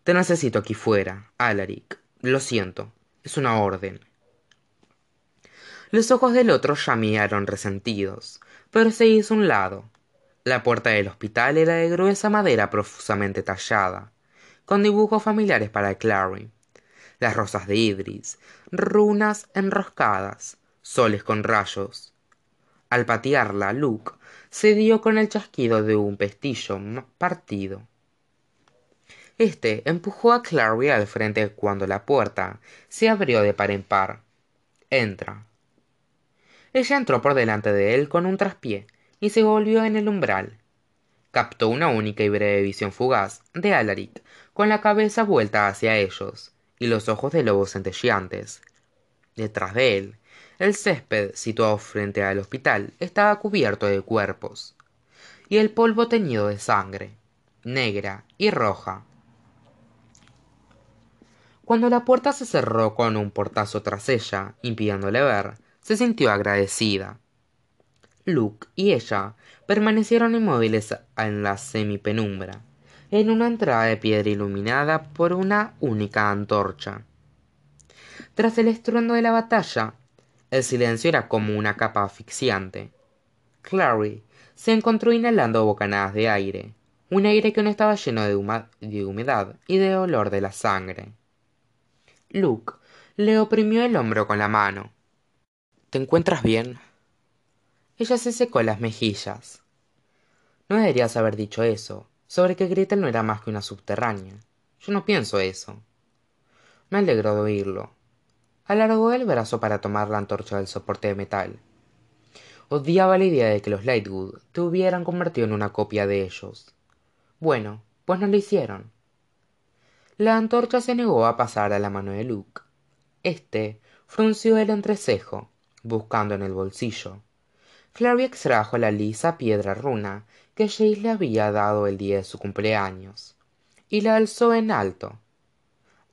Te necesito aquí fuera, Alaric. Lo siento, es una orden. Los ojos del otro llamearon resentidos, pero se hizo un lado. La puerta del hospital era de gruesa madera profusamente tallada, con dibujos familiares para Clary. Las rosas de Idris, runas enroscadas, soles con rayos. Al patearla, Luke se dio con el chasquido de un pestillo partido. Este empujó a Clary al frente cuando la puerta se abrió de par en par. Entra. Ella entró por delante de él con un traspié y se volvió en el umbral. Captó una única y breve visión fugaz de Alaric, con la cabeza vuelta hacia ellos y los ojos de lobos centelleantes. Detrás de él, el césped situado frente al hospital estaba cubierto de cuerpos, y el polvo teñido de sangre, negra y roja, cuando la puerta se cerró con un portazo tras ella, impidiéndole ver, se sintió agradecida. Luke y ella permanecieron inmóviles en la semipenumbra, en una entrada de piedra iluminada por una única antorcha. Tras el estruendo de la batalla, el silencio era como una capa asfixiante. Clary se encontró inhalando bocanadas de aire, un aire que no estaba lleno de, de humedad y de olor de la sangre. Luke le oprimió el hombro con la mano. ¿Te encuentras bien? Ella se secó las mejillas. No deberías haber dicho eso, sobre que Gretel no era más que una subterránea. Yo no pienso eso. Me alegro de oírlo. Alargó el brazo para tomar la antorcha del soporte de metal. Odiaba la idea de que los Lightwood te hubieran convertido en una copia de ellos. Bueno, pues no lo hicieron. La antorcha se negó a pasar a la mano de Luke. Este frunció el entrecejo, buscando en el bolsillo. Clary extrajo la lisa piedra runa que Jace le había dado el día de su cumpleaños, y la alzó en alto.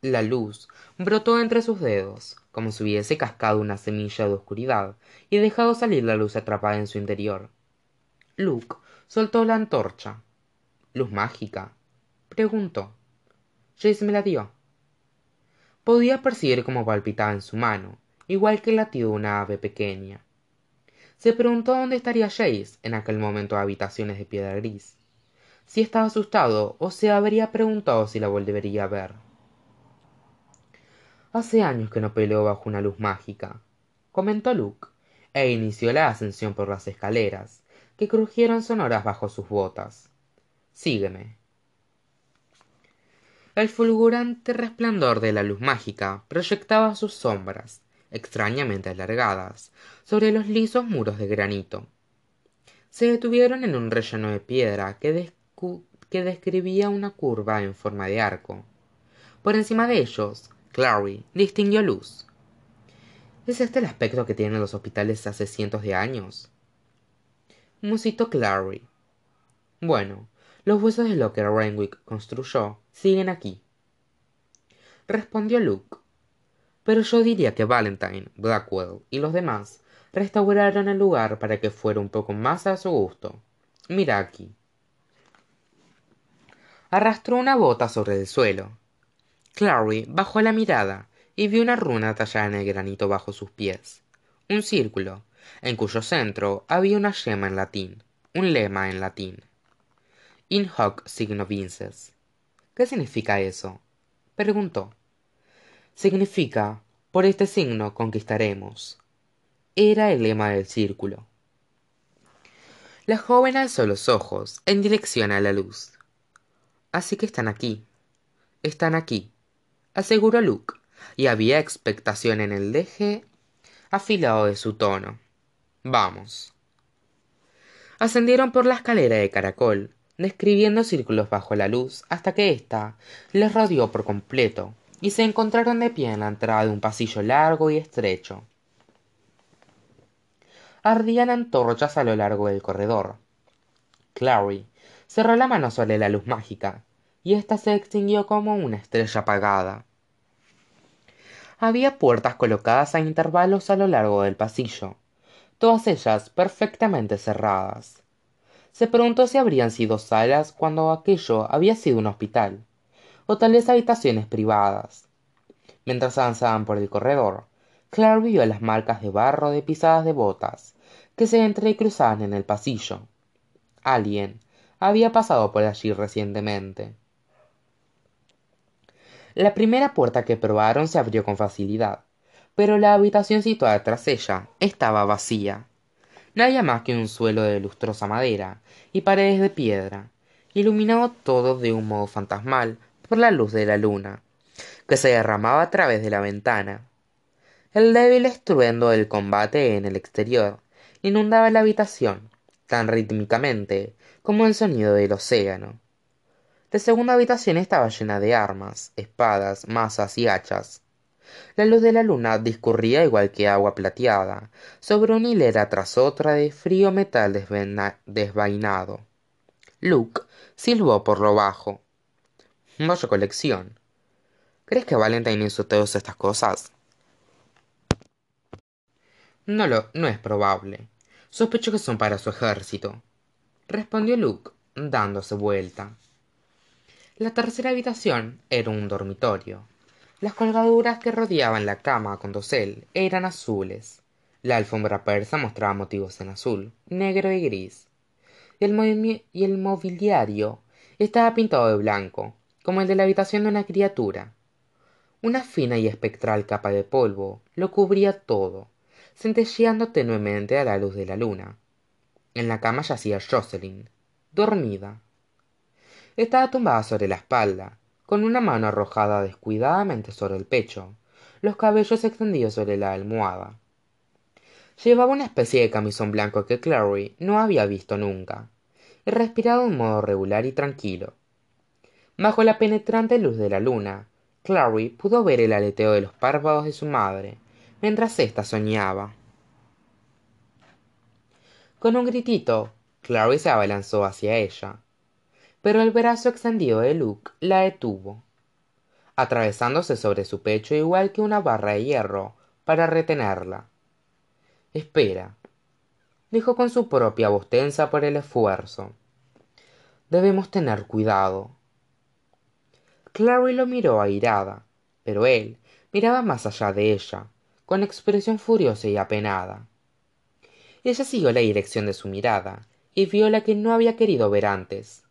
La luz brotó entre sus dedos, como si hubiese cascado una semilla de oscuridad y dejado salir la luz atrapada en su interior. Luke soltó la antorcha. ¿Luz mágica? preguntó. Jace me la dio. Podía percibir cómo palpitaba en su mano igual que el latido de una ave pequeña. Se preguntó dónde estaría Jace en aquel momento de habitaciones de piedra gris. Si estaba asustado o se habría preguntado si la volvería a ver. Hace años que no peleo bajo una luz mágica, comentó Luke, e inició la ascensión por las escaleras, que crujieron sonoras bajo sus botas. Sígueme. El fulgurante resplandor de la luz mágica proyectaba sus sombras, extrañamente alargadas, sobre los lisos muros de granito. Se detuvieron en un relleno de piedra que, que describía una curva en forma de arco. Por encima de ellos, Clary distinguió luz. ¿Es este el aspecto que tienen los hospitales hace cientos de años? Musitó Clary. Bueno, los huesos de lo que Renwick construyó siguen aquí. Respondió Luke. Pero yo diría que Valentine, Blackwell y los demás restauraron el lugar para que fuera un poco más a su gusto. Mira aquí. Arrastró una bota sobre el suelo Clary bajó la mirada y vio una runa tallada en el granito bajo sus pies. Un círculo, en cuyo centro había una yema en latín, un lema en latín. In hoc signo vinces. ¿Qué significa eso? preguntó. Significa, por este signo conquistaremos. Era el lema del círculo. La joven alzó los ojos en dirección a la luz. Así que están aquí. Están aquí aseguró Luke, y había expectación en el deje afilado de su tono. Vamos. Ascendieron por la escalera de caracol, describiendo círculos bajo la luz hasta que ésta les rodeó por completo y se encontraron de pie en la entrada de un pasillo largo y estrecho. Ardían antorchas a lo largo del corredor. Clary cerró la mano sobre la luz mágica y ésta se extinguió como una estrella apagada. Había puertas colocadas a intervalos a lo largo del pasillo, todas ellas perfectamente cerradas. Se preguntó si habrían sido salas cuando aquello había sido un hospital, o tal vez habitaciones privadas. Mientras avanzaban por el corredor, Claire vio las marcas de barro de pisadas de botas que se entrecruzaban en el pasillo. Alguien había pasado por allí recientemente. La primera puerta que probaron se abrió con facilidad, pero la habitación situada tras ella estaba vacía. No más que un suelo de lustrosa madera y paredes de piedra, iluminado todo de un modo fantasmal por la luz de la luna, que se derramaba a través de la ventana. El débil estruendo del combate en el exterior inundaba la habitación tan rítmicamente como el sonido del océano. La segunda habitación estaba llena de armas, espadas, masas y hachas. La luz de la luna discurría igual que agua plateada, sobre una hilera tras otra de frío metal desvainado. Luke silbó por lo bajo. Vaya colección. ¿Crees que Valentine hizo todas estas cosas? No lo, no es probable. Sospecho que son para su ejército. Respondió Luke, dándose vuelta. La tercera habitación era un dormitorio. Las colgaduras que rodeaban la cama con dosel eran azules. La alfombra persa mostraba motivos en azul, negro y gris. Y el, y el mobiliario estaba pintado de blanco, como el de la habitación de una criatura. Una fina y espectral capa de polvo lo cubría todo, centelleando tenuemente a la luz de la luna. En la cama yacía Jocelyn, dormida estaba tumbada sobre la espalda, con una mano arrojada descuidadamente sobre el pecho, los cabellos extendidos sobre la almohada. Llevaba una especie de camisón blanco que Clary no había visto nunca, y respiraba de un modo regular y tranquilo. Bajo la penetrante luz de la luna, Clary pudo ver el aleteo de los párpados de su madre, mientras ésta soñaba. Con un gritito, Clary se abalanzó hacia ella, pero el brazo extendido de Luke la detuvo, atravesándose sobre su pecho igual que una barra de hierro para retenerla. Espera, dijo con su propia voz tensa por el esfuerzo. Debemos tener cuidado. Clary lo miró airada, pero él miraba más allá de ella, con expresión furiosa y apenada ella siguió la dirección de su mirada y vio la que no había querido ver antes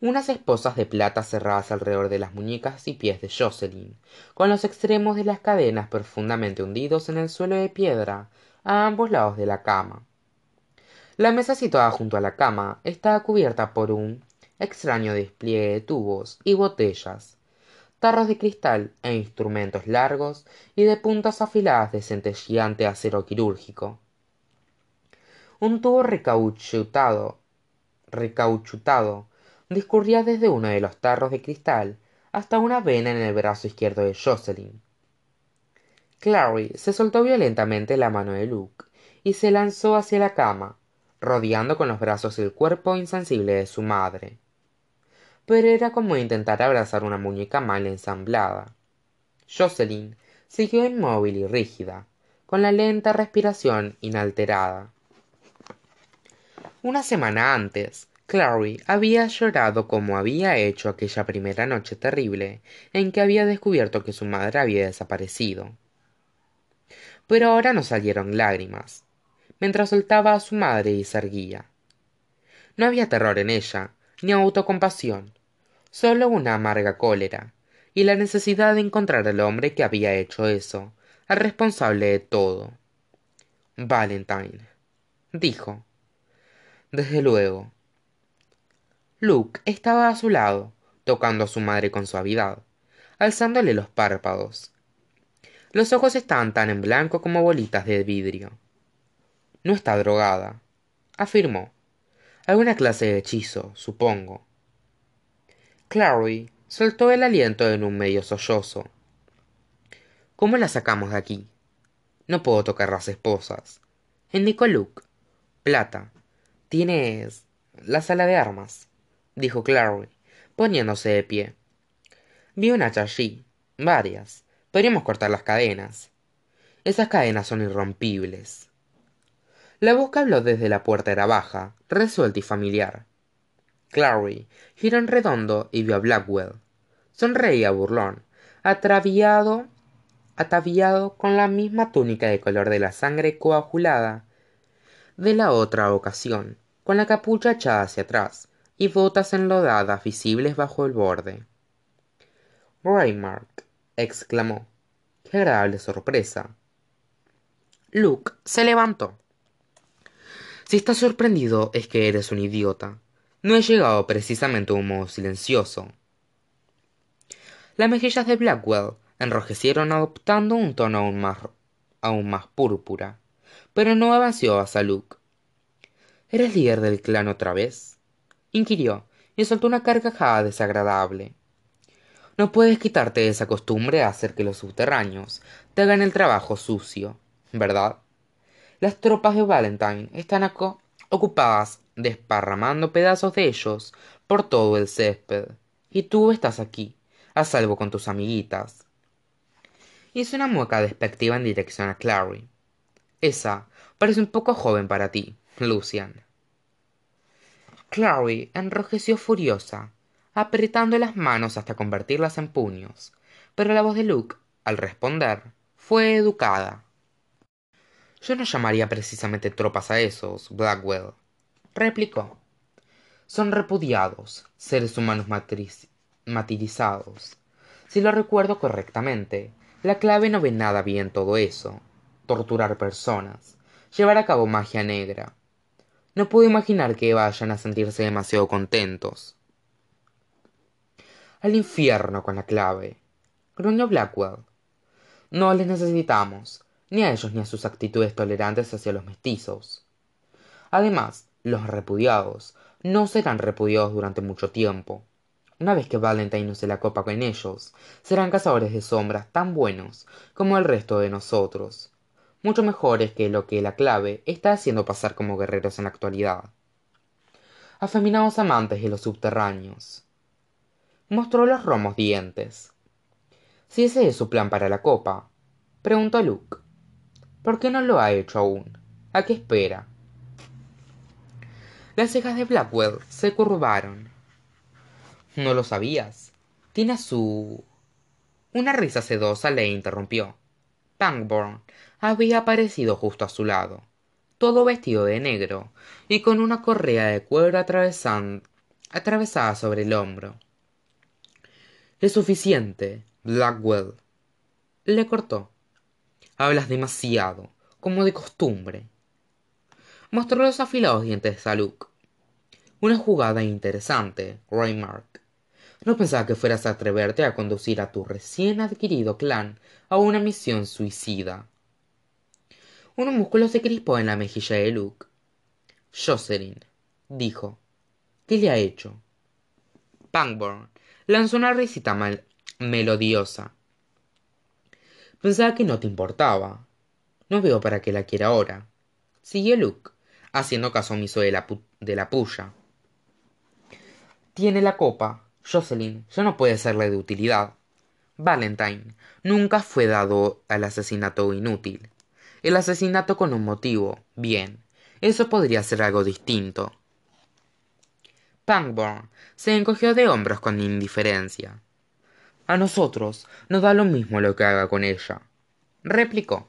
unas esposas de plata cerradas alrededor de las muñecas y pies de jocelyn con los extremos de las cadenas profundamente hundidos en el suelo de piedra a ambos lados de la cama. La mesa situada junto a la cama estaba cubierta por un extraño despliegue de tubos y botellas tarros de cristal e instrumentos largos y de puntas afiladas de centelleante acero quirúrgico. Un tubo recauchutado recauchutado discurría desde uno de los tarros de cristal hasta una vena en el brazo izquierdo de jocelyn. Clary se soltó violentamente la mano de luke y se lanzó hacia la cama rodeando con los brazos el cuerpo insensible de su madre. Pero era como intentar abrazar una muñeca mal ensamblada. Jocelyn siguió inmóvil y rígida con la lenta respiración inalterada. Una semana antes clary había llorado como había hecho aquella primera noche terrible en que había descubierto que su madre había desaparecido. Pero ahora no salieron lágrimas mientras soltaba a su madre y se erguía no había terror en ella ni autocompasión sólo una amarga cólera y la necesidad de encontrar al hombre que había hecho eso al responsable de todo. Valentine dijo. Desde luego luke estaba a su lado tocando a su madre con suavidad alzándole los párpados. Los ojos estaban tan en blanco como bolitas de vidrio. No está drogada afirmó. Alguna clase de hechizo supongo clary soltó el aliento en un medio sollozo. Cómo la sacamos de aquí no puedo tocar las esposas indicó luke. Plata. Tienes la sala de armas dijo clary poniéndose de pie. Vi un hacha allí varias. Podríamos cortar las cadenas. Esas cadenas son irrompibles. La voz que habló desde la puerta era baja resuelta y familiar. Clary giró en redondo y vio a blackwell. Sonreía burlón ataviado con la misma túnica de color de la sangre coagulada de la otra ocasión con la capucha echada hacia atrás y botas enlodadas visibles bajo el borde. Raymark exclamó qué agradable sorpresa luke se levantó. Si estás sorprendido es que eres un idiota. No he llegado precisamente de un modo silencioso las mejillas de blackwell enrojecieron adoptando un tono aún más, aún más púrpura pero no avanzó hacia luke. Eres líder del clan otra vez inquirió y soltó una carcajada desagradable. No puedes quitarte esa costumbre de hacer que los subterráneos te hagan el trabajo sucio verdad las tropas de valentine están ocupadas desparramando pedazos de ellos por todo el césped. Y tú estás aquí a salvo con tus amiguitas. Hizo una mueca despectiva en dirección a clary. Esa parece un poco joven para ti lucian clary enrojeció furiosa apretando las manos hasta convertirlas en puños. Pero la voz de luke al responder fue educada. Yo no llamaría precisamente tropas a esos blackwell replicó. Son repudiados seres humanos matirizados. Si lo recuerdo correctamente la clave no ve nada bien todo eso torturar personas llevar a cabo magia negra no puedo imaginar que vayan a sentirse demasiado contentos. Al infierno con la clave. Gruñó blackwell. No les necesitamos ni a ellos ni a sus actitudes tolerantes hacia los mestizos. Además los repudiados no serán repudiados durante mucho tiempo. Una vez que valentine no se la copa con ellos serán cazadores de sombras tan buenos como el resto de nosotros mucho mejores que lo que la clave está haciendo pasar como guerreros en la actualidad. Afeminados amantes de los subterráneos. Mostró los romos dientes. Si ese es su plan para la copa preguntó luke. Por qué no lo ha hecho aún a qué espera las cejas de blackwell se curvaron. No lo sabías tiene su una risa sedosa le interrumpió. Pangborn había aparecido justo a su lado, todo vestido de negro y con una correa de cuero atravesada sobre el hombro. Es suficiente, Blackwell. Le cortó. Hablas demasiado, como de costumbre. Mostró los afilados dientes a Luke. Una jugada interesante, Raymark. No pensaba que fueras a atreverte a conducir a tu recién adquirido clan a una misión suicida. Un músculo se crispó en la mejilla de Luke. Jocelyn, dijo. ¿Qué le ha hecho? Pangborn lanzó una risita mal melodiosa. Pensaba que no te importaba. No veo para qué la quiera ahora. Siguió Luke, haciendo caso omiso de la, de la puya. Tiene la copa. Jocelyn ya no puede serle de utilidad. Valentine nunca fue dado al asesinato inútil. El asesinato con un motivo. Bien, eso podría ser algo distinto. Pangborn se encogió de hombros con indiferencia. A nosotros nos da lo mismo lo que haga con ella, replicó.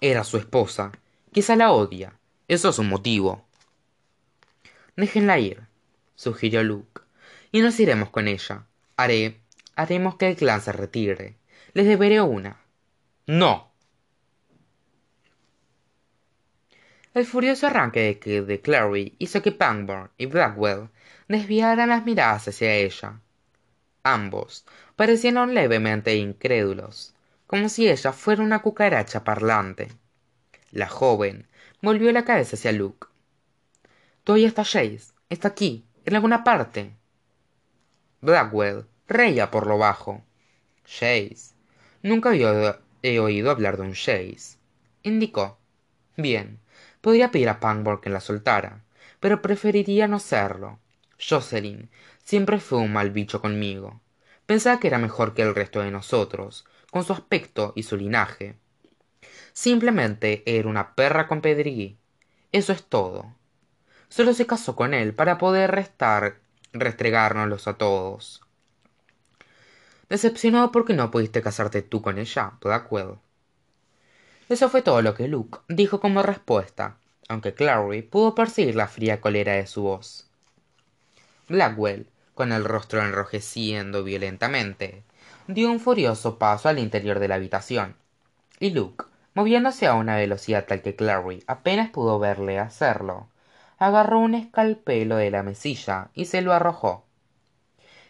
Era su esposa. Quizá la odia. Eso es un motivo. Déjenla ir, sugirió Luke, y nos iremos con ella. Haré. haremos que el clan se retire. Les deberé una. No. El furioso arranque de, de Clary hizo que Pangborn y Blackwell desviaran las miradas hacia ella. Ambos parecieron levemente incrédulos, como si ella fuera una cucaracha parlante. La joven volvió la cabeza hacia Luke. Todavía está Jace. Está aquí, en alguna parte. Blackwell reía por lo bajo. Jace. Nunca he oído hablar de un Jace. Indicó. Bien, Podría pedir a Pangborn que la soltara, pero preferiría no serlo. Jocelyn siempre fue un mal bicho conmigo. Pensaba que era mejor que el resto de nosotros, con su aspecto y su linaje. Simplemente era una perra con pedrigui. Eso es todo. Solo se casó con él para poder restar, restregárnoslos a todos. Decepcionado porque no pudiste casarte tú con ella, Blackwell. Eso fue todo lo que Luke dijo como respuesta, aunque Clary pudo percibir la fría cólera de su voz. Blackwell, con el rostro enrojeciendo violentamente, dio un furioso paso al interior de la habitación, y Luke, moviéndose a una velocidad tal que Clary apenas pudo verle hacerlo, agarró un escalpelo de la mesilla y se lo arrojó.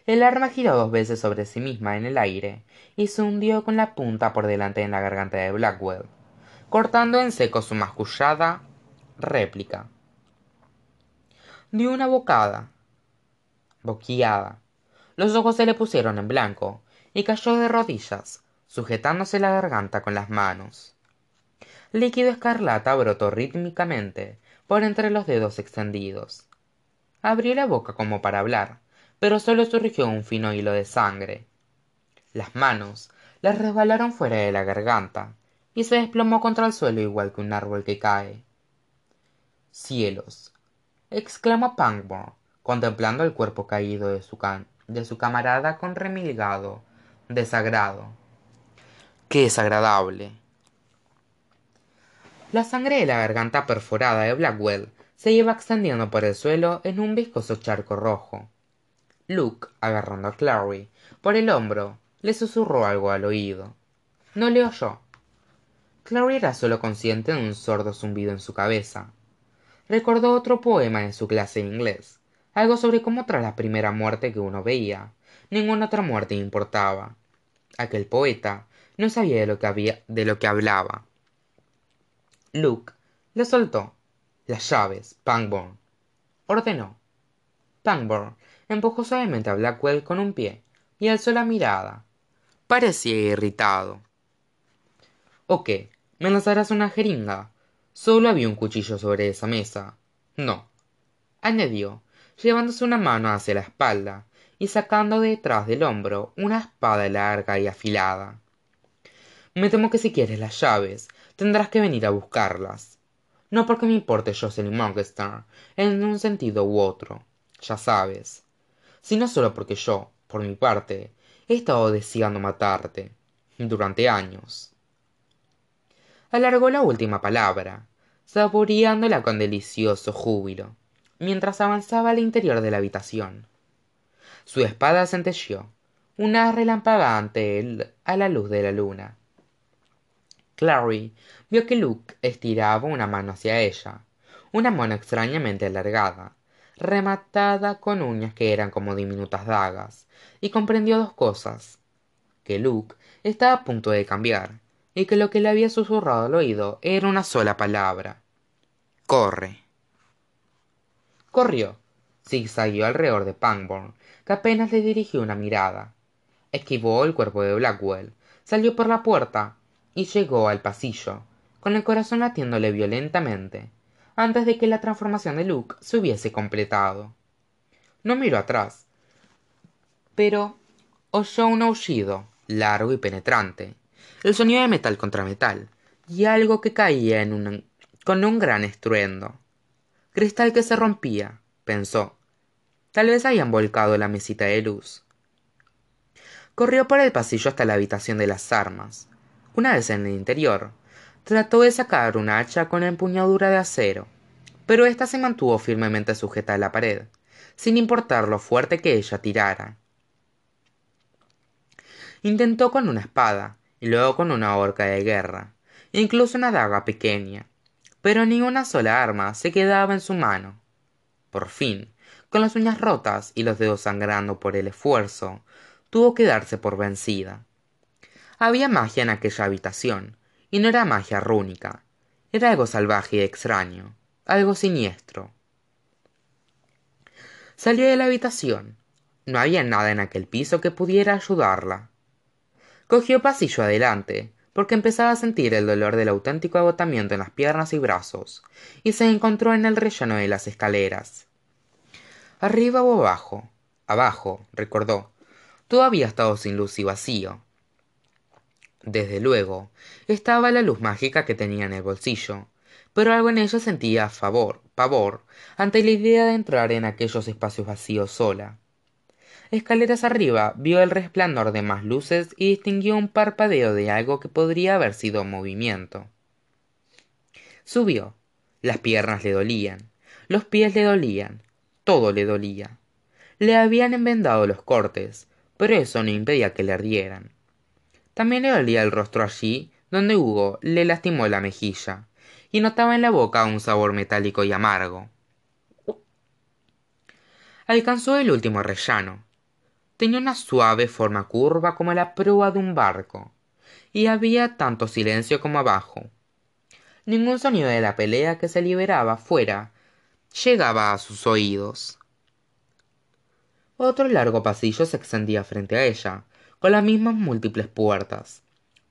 El arma giró dos veces sobre sí misma en el aire y se hundió con la punta por delante en la garganta de Blackwell cortando en seco su mascullada réplica. Dio una bocada, boqueada. Los ojos se le pusieron en blanco y cayó de rodillas, sujetándose la garganta con las manos. Líquido escarlata brotó rítmicamente por entre los dedos extendidos. Abrió la boca como para hablar, pero solo surgió un fino hilo de sangre. Las manos le resbalaron fuera de la garganta y se desplomó contra el suelo igual que un árbol que cae. Cielos. exclamó Pangborn, contemplando el cuerpo caído de su, de su camarada con remilgado desagrado. ¡Qué desagradable! La sangre de la garganta perforada de Blackwell se iba extendiendo por el suelo en un viscoso charco rojo. Luke, agarrando a Clary por el hombro, le susurró algo al oído. No le oyó, Clary era solo consciente de un sordo zumbido en su cabeza. Recordó otro poema en su clase de inglés, algo sobre cómo tras la primera muerte que uno veía, ninguna otra muerte importaba. Aquel poeta no sabía de lo que, había, de lo que hablaba. Luke le soltó. Las llaves, Pangborn. Ordenó. Pangborn empujó suavemente a Blackwell con un pie y alzó la mirada. Parecía irritado. ¿O qué? ¿Me lanzarás una jeringa? Solo había un cuchillo sobre esa mesa. No, añadió, llevándose una mano hacia la espalda y sacando detrás del hombro una espada larga y afilada. Me temo que si quieres las llaves, tendrás que venir a buscarlas. No porque me importe Jocelyn Morgenstern en un sentido u otro, ya sabes, sino solo porque yo, por mi parte, he estado deseando matarte durante años. Alargó la última palabra saboreándola con delicioso júbilo mientras avanzaba al interior de la habitación. Su espada centelleó una relámpaga ante él a la luz de la luna. Clary vio que luke estiraba una mano hacia ella una mano extrañamente alargada rematada con uñas que eran como diminutas dagas y comprendió dos cosas que luke estaba a punto de cambiar y que lo que le había susurrado al oído era una sola palabra. Corre. Corrió zigzagueó alrededor de pangborn que apenas le dirigió una mirada. Esquivó el cuerpo de blackwell salió por la puerta y llegó al pasillo con el corazón latiéndole violentamente antes de que la transformación de luke se hubiese completado. No miró atrás pero oyó un aullido largo y penetrante el sonido de metal contra metal y algo que caía un, con un gran estruendo. Cristal que se rompía pensó. Tal vez hayan volcado la mesita de luz. Corrió por el pasillo hasta la habitación de las armas. Una vez en el interior trató de sacar una hacha con empuñadura de acero pero ésta se mantuvo firmemente sujeta a la pared sin importar lo fuerte que ella tirara. Intentó con una espada y luego con una horca de guerra incluso una daga pequeña. Pero ni una sola arma se quedaba en su mano. Por fin con las uñas rotas y los dedos sangrando por el esfuerzo tuvo que darse por vencida. Había magia en aquella habitación y no era magia rúnica. Era algo salvaje y extraño algo siniestro. Salió de la habitación. No había nada en aquel piso que pudiera ayudarla cogió pasillo adelante porque empezaba a sentir el dolor del auténtico agotamiento en las piernas y brazos y se encontró en el rellano de las escaleras. Arriba o abajo abajo recordó todo había estado sin luz y vacío. Desde luego estaba la luz mágica que tenía en el bolsillo pero algo en ella sentía favor pavor ante la idea de entrar en aquellos espacios vacíos sola escaleras arriba vio el resplandor de más luces y distinguió un parpadeo de algo que podría haber sido movimiento. Subió. Las piernas le dolían. Los pies le dolían. Todo le dolía. Le habían envendado los cortes pero eso no impedía que le ardieran. También le dolía el rostro allí donde hugo le lastimó la mejilla y notaba en la boca un sabor metálico y amargo. Alcanzó el último rellano tenía una suave forma curva como la proa de un barco y había tanto silencio como abajo. Ningún sonido de la pelea que se liberaba fuera llegaba a sus oídos. Otro largo pasillo se extendía frente a ella con las mismas múltiples puertas.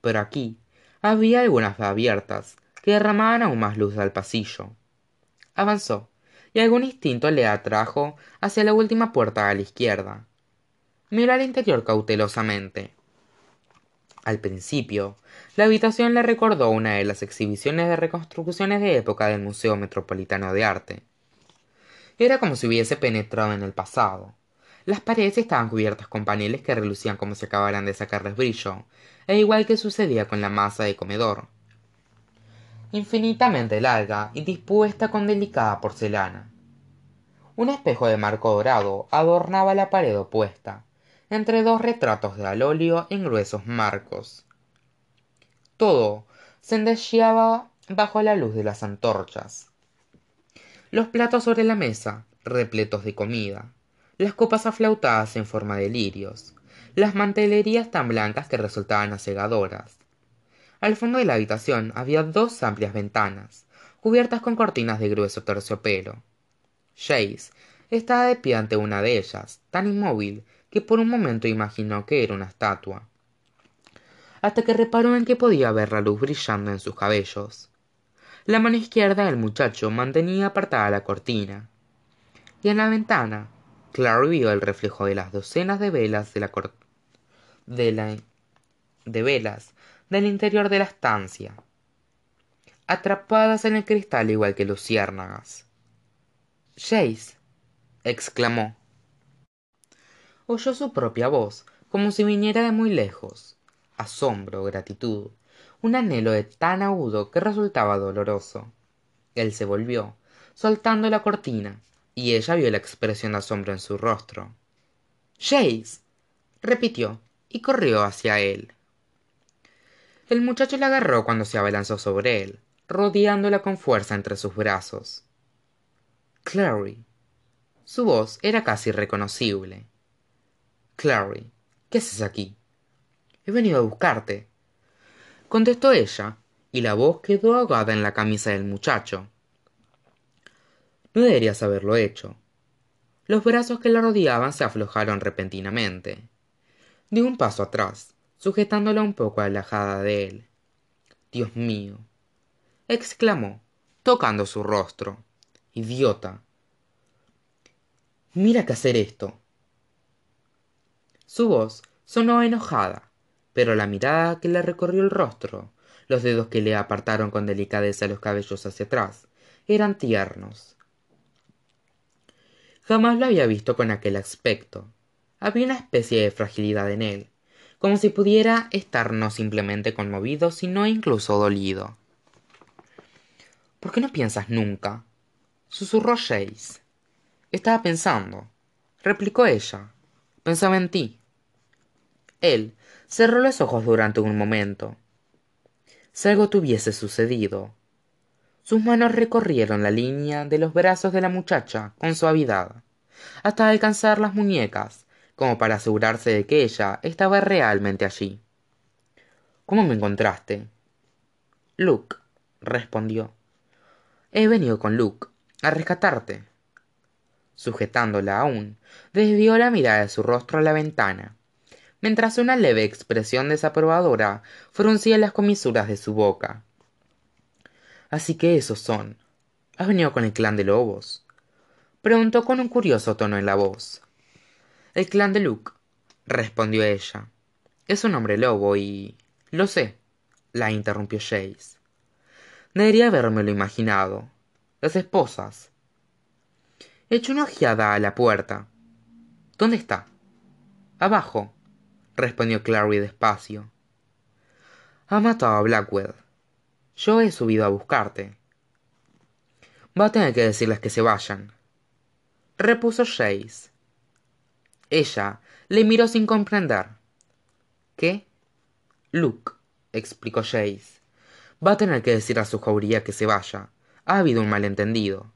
Pero aquí había algunas abiertas que derramaban aún más luz al pasillo. Avanzó y algún instinto le atrajo hacia la última puerta a la izquierda miró al interior cautelosamente. Al principio la habitación le recordó una de las exhibiciones de reconstrucciones de época del museo metropolitano de arte. Era como si hubiese penetrado en el pasado. Las paredes estaban cubiertas con paneles que relucían como si acabaran de sacarles brillo e igual que sucedía con la masa de comedor. Infinitamente larga y dispuesta con delicada porcelana. Un espejo de marco dorado adornaba la pared opuesta entre dos retratos de al óleo en gruesos marcos. Todo centelleaba bajo la luz de las antorchas. Los platos sobre la mesa repletos de comida. Las copas aflautadas en forma de lirios. Las mantelerías tan blancas que resultaban asegadoras. Al fondo de la habitación había dos amplias ventanas cubiertas con cortinas de grueso terciopelo. Jace estaba de pie ante una de ellas tan inmóvil que por un momento imaginó que era una estatua hasta que reparó en que podía ver la luz brillando en sus cabellos. La mano izquierda del muchacho mantenía apartada la cortina y en la ventana claro vio el reflejo de las docenas de velas de la, de la de velas del interior de la estancia atrapadas en el cristal igual que luciérnagas. Jace exclamó oyó su propia voz como si viniera de muy lejos asombro gratitud un anhelo de tan agudo que resultaba doloroso. Él se volvió, soltando la cortina, y ella vio la expresión de asombro en su rostro. Jace. repitió, y corrió hacia él. El muchacho la agarró cuando se abalanzó sobre él, rodeándola con fuerza entre sus brazos. Clary. Su voz era casi reconocible. Clary, ¿qué haces aquí? He venido a buscarte. Contestó ella, y la voz quedó ahogada en la camisa del muchacho. No deberías haberlo hecho. Los brazos que la rodeaban se aflojaron repentinamente. Dio un paso atrás, sujetándola un poco alejada de él. Dios mío. exclamó, tocando su rostro. Idiota. Mira que hacer esto. Su voz sonó enojada, pero la mirada que le recorrió el rostro, los dedos que le apartaron con delicadeza los cabellos hacia atrás, eran tiernos. Jamás lo había visto con aquel aspecto. Había una especie de fragilidad en él, como si pudiera estar no simplemente conmovido, sino incluso dolido. ¿Por qué no piensas nunca? susurró Jace. Estaba pensando, replicó ella. Pensaba en ti. Él cerró los ojos durante un momento. Si algo tuviese sucedido, sus manos recorrieron la línea de los brazos de la muchacha con suavidad, hasta alcanzar las muñecas, como para asegurarse de que ella estaba realmente allí. ¿Cómo me encontraste? Luke, respondió. He venido con Luke, a rescatarte. Sujetándola aún, desvió la mirada de su rostro a la ventana, mientras una leve expresión desaprobadora fruncía las comisuras de su boca. Así que esos son. ¿Has venido con el clan de lobos? Preguntó con un curioso tono en la voz. El clan de Luke, respondió ella. Es un hombre lobo y. Lo sé, la interrumpió Jace. Debería habérmelo imaginado. Las esposas. Echó una ojeada a la puerta. ¿Dónde está? Abajo, respondió Clary despacio. Ha matado a Blackwell. Yo he subido a buscarte. Va a tener que decirles que se vayan. Repuso Jace. Ella le miró sin comprender. ¿Qué? Luke, explicó Jace. Va a tener que decir a su jauría que se vaya. Ha habido un malentendido.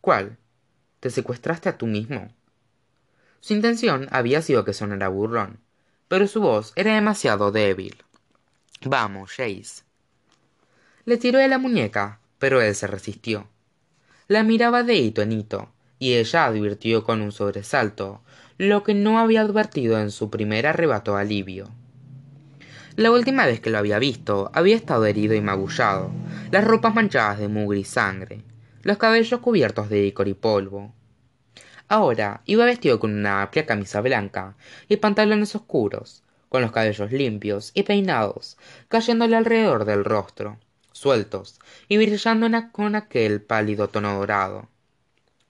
¿Cuál? ¿Te secuestraste a tú mismo? Su intención había sido que sonara burrón, pero su voz era demasiado débil. Vamos, Jace, le tiró de la muñeca, pero él se resistió. La miraba de hito en hito, y ella advirtió con un sobresalto lo que no había advertido en su primer arrebato de alivio. La última vez que lo había visto, había estado herido y magullado, las ropas manchadas de mugre y sangre, los cabellos cubiertos de icor y polvo. Ahora iba vestido con una amplia camisa blanca y pantalones oscuros, con los cabellos limpios y peinados, cayéndole alrededor del rostro, sueltos y brillando con aquel pálido tono dorado.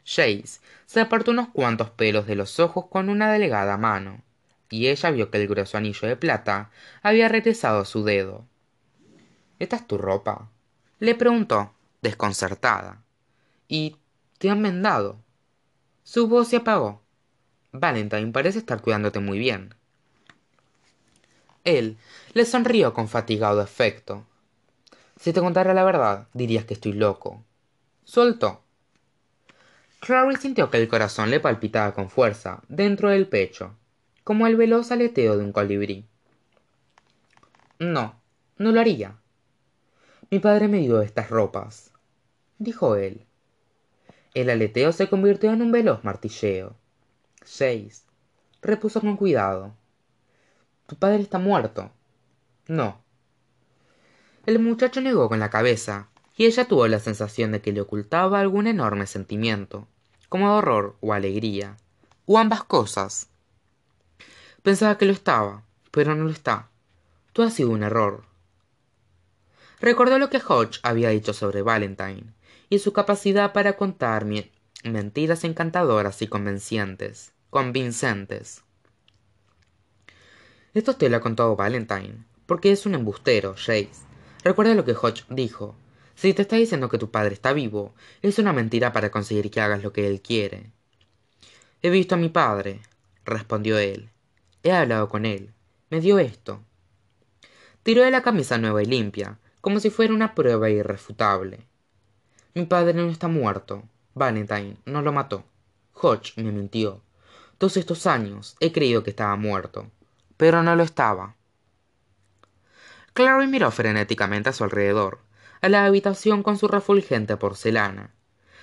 Jace se apartó unos cuantos pelos de los ojos con una delgada mano, y ella vio que el grueso anillo de plata había regresado a su dedo. ¿Esta es tu ropa? le preguntó, desconcertada. ¿Y te han vendado? Su voz se apagó. Valentine parece estar cuidándote muy bien. Él le sonrió con fatigado efecto. Si te contara la verdad, dirías que estoy loco. Suelto. Clary sintió que el corazón le palpitaba con fuerza dentro del pecho, como el veloz aleteo de un colibrí. No, no lo haría. Mi padre me dio estas ropas, dijo él. El aleteo se convirtió en un veloz martilleo. Seis. Repuso con cuidado. Tu padre está muerto. No, el muchacho negó con la cabeza, y ella tuvo la sensación de que le ocultaba algún enorme sentimiento, como horror o alegría, o ambas cosas. Pensaba que lo estaba, pero no lo está. Todo ha sido un error. Recordó lo que Hodge había dicho sobre Valentine, y su capacidad para contar mentiras encantadoras y convencientes, convincentes. Esto te lo ha contado Valentine, Porque es un embustero, Jace. Recuerda lo que Hodge dijo. Si te está diciendo que tu padre está vivo, es una mentira para conseguir que hagas lo que él quiere. He visto a mi padre, respondió él. He hablado con él. Me dio esto. Tiró de la camisa nueva y limpia, como si fuera una prueba irrefutable. Mi padre no está muerto. Valentine no lo mató. Hodge me mintió. Todos estos años he creído que estaba muerto, pero no lo estaba. Clary miró frenéticamente a su alrededor, a la habitación con su refulgente porcelana,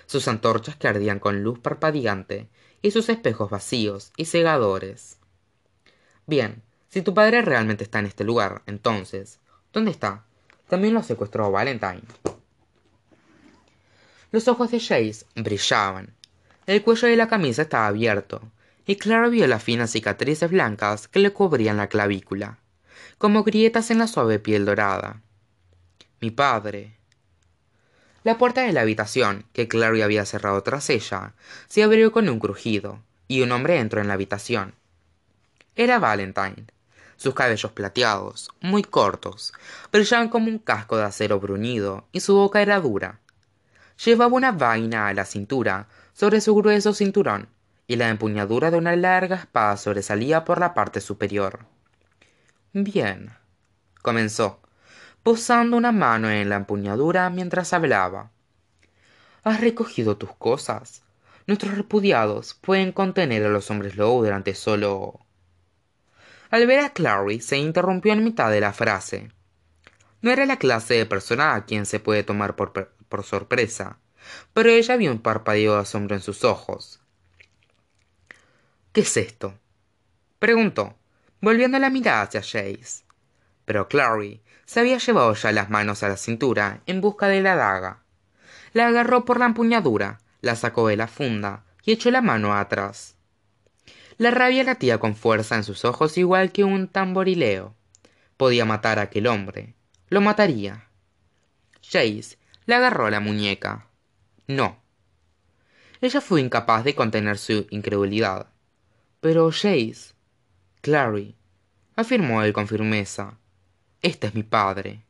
sus antorchas que ardían con luz parpadeante y sus espejos vacíos y cegadores. Bien, si tu padre realmente está en este lugar, entonces, ¿dónde está? También lo secuestró Valentine. Los ojos de Jace brillaban. El cuello de la camisa estaba abierto, y Clara vio las finas cicatrices blancas que le cubrían la clavícula, como grietas en la suave piel dorada. Mi padre. La puerta de la habitación, que Clary había cerrado tras ella, se abrió con un crujido, y un hombre entró en la habitación. Era Valentine. Sus cabellos plateados, muy cortos, brillaban como un casco de acero bruñido, y su boca era dura. Llevaba una vaina a la cintura sobre su grueso cinturón, y la empuñadura de una larga espada sobresalía por la parte superior. Bien, comenzó, posando una mano en la empuñadura mientras hablaba. Has recogido tus cosas. Nuestros repudiados pueden contener a los hombres lobo durante solo. Al ver a Clary se interrumpió en mitad de la frase. No era la clase de persona a quien se puede tomar por, por sorpresa, pero ella vio un parpadeo de asombro en sus ojos, ¿Qué es esto? preguntó, volviendo la mirada hacia Jace. Pero Clary se había llevado ya las manos a la cintura en busca de la daga. La agarró por la empuñadura, la sacó de la funda y echó la mano atrás. La rabia latía con fuerza en sus ojos igual que un tamborileo. Podía matar a aquel hombre. Lo mataría. Jace le agarró la muñeca. No. Ella fue incapaz de contener su incredulidad. Pero Jace, Clary, afirmó él con firmeza, este es mi padre.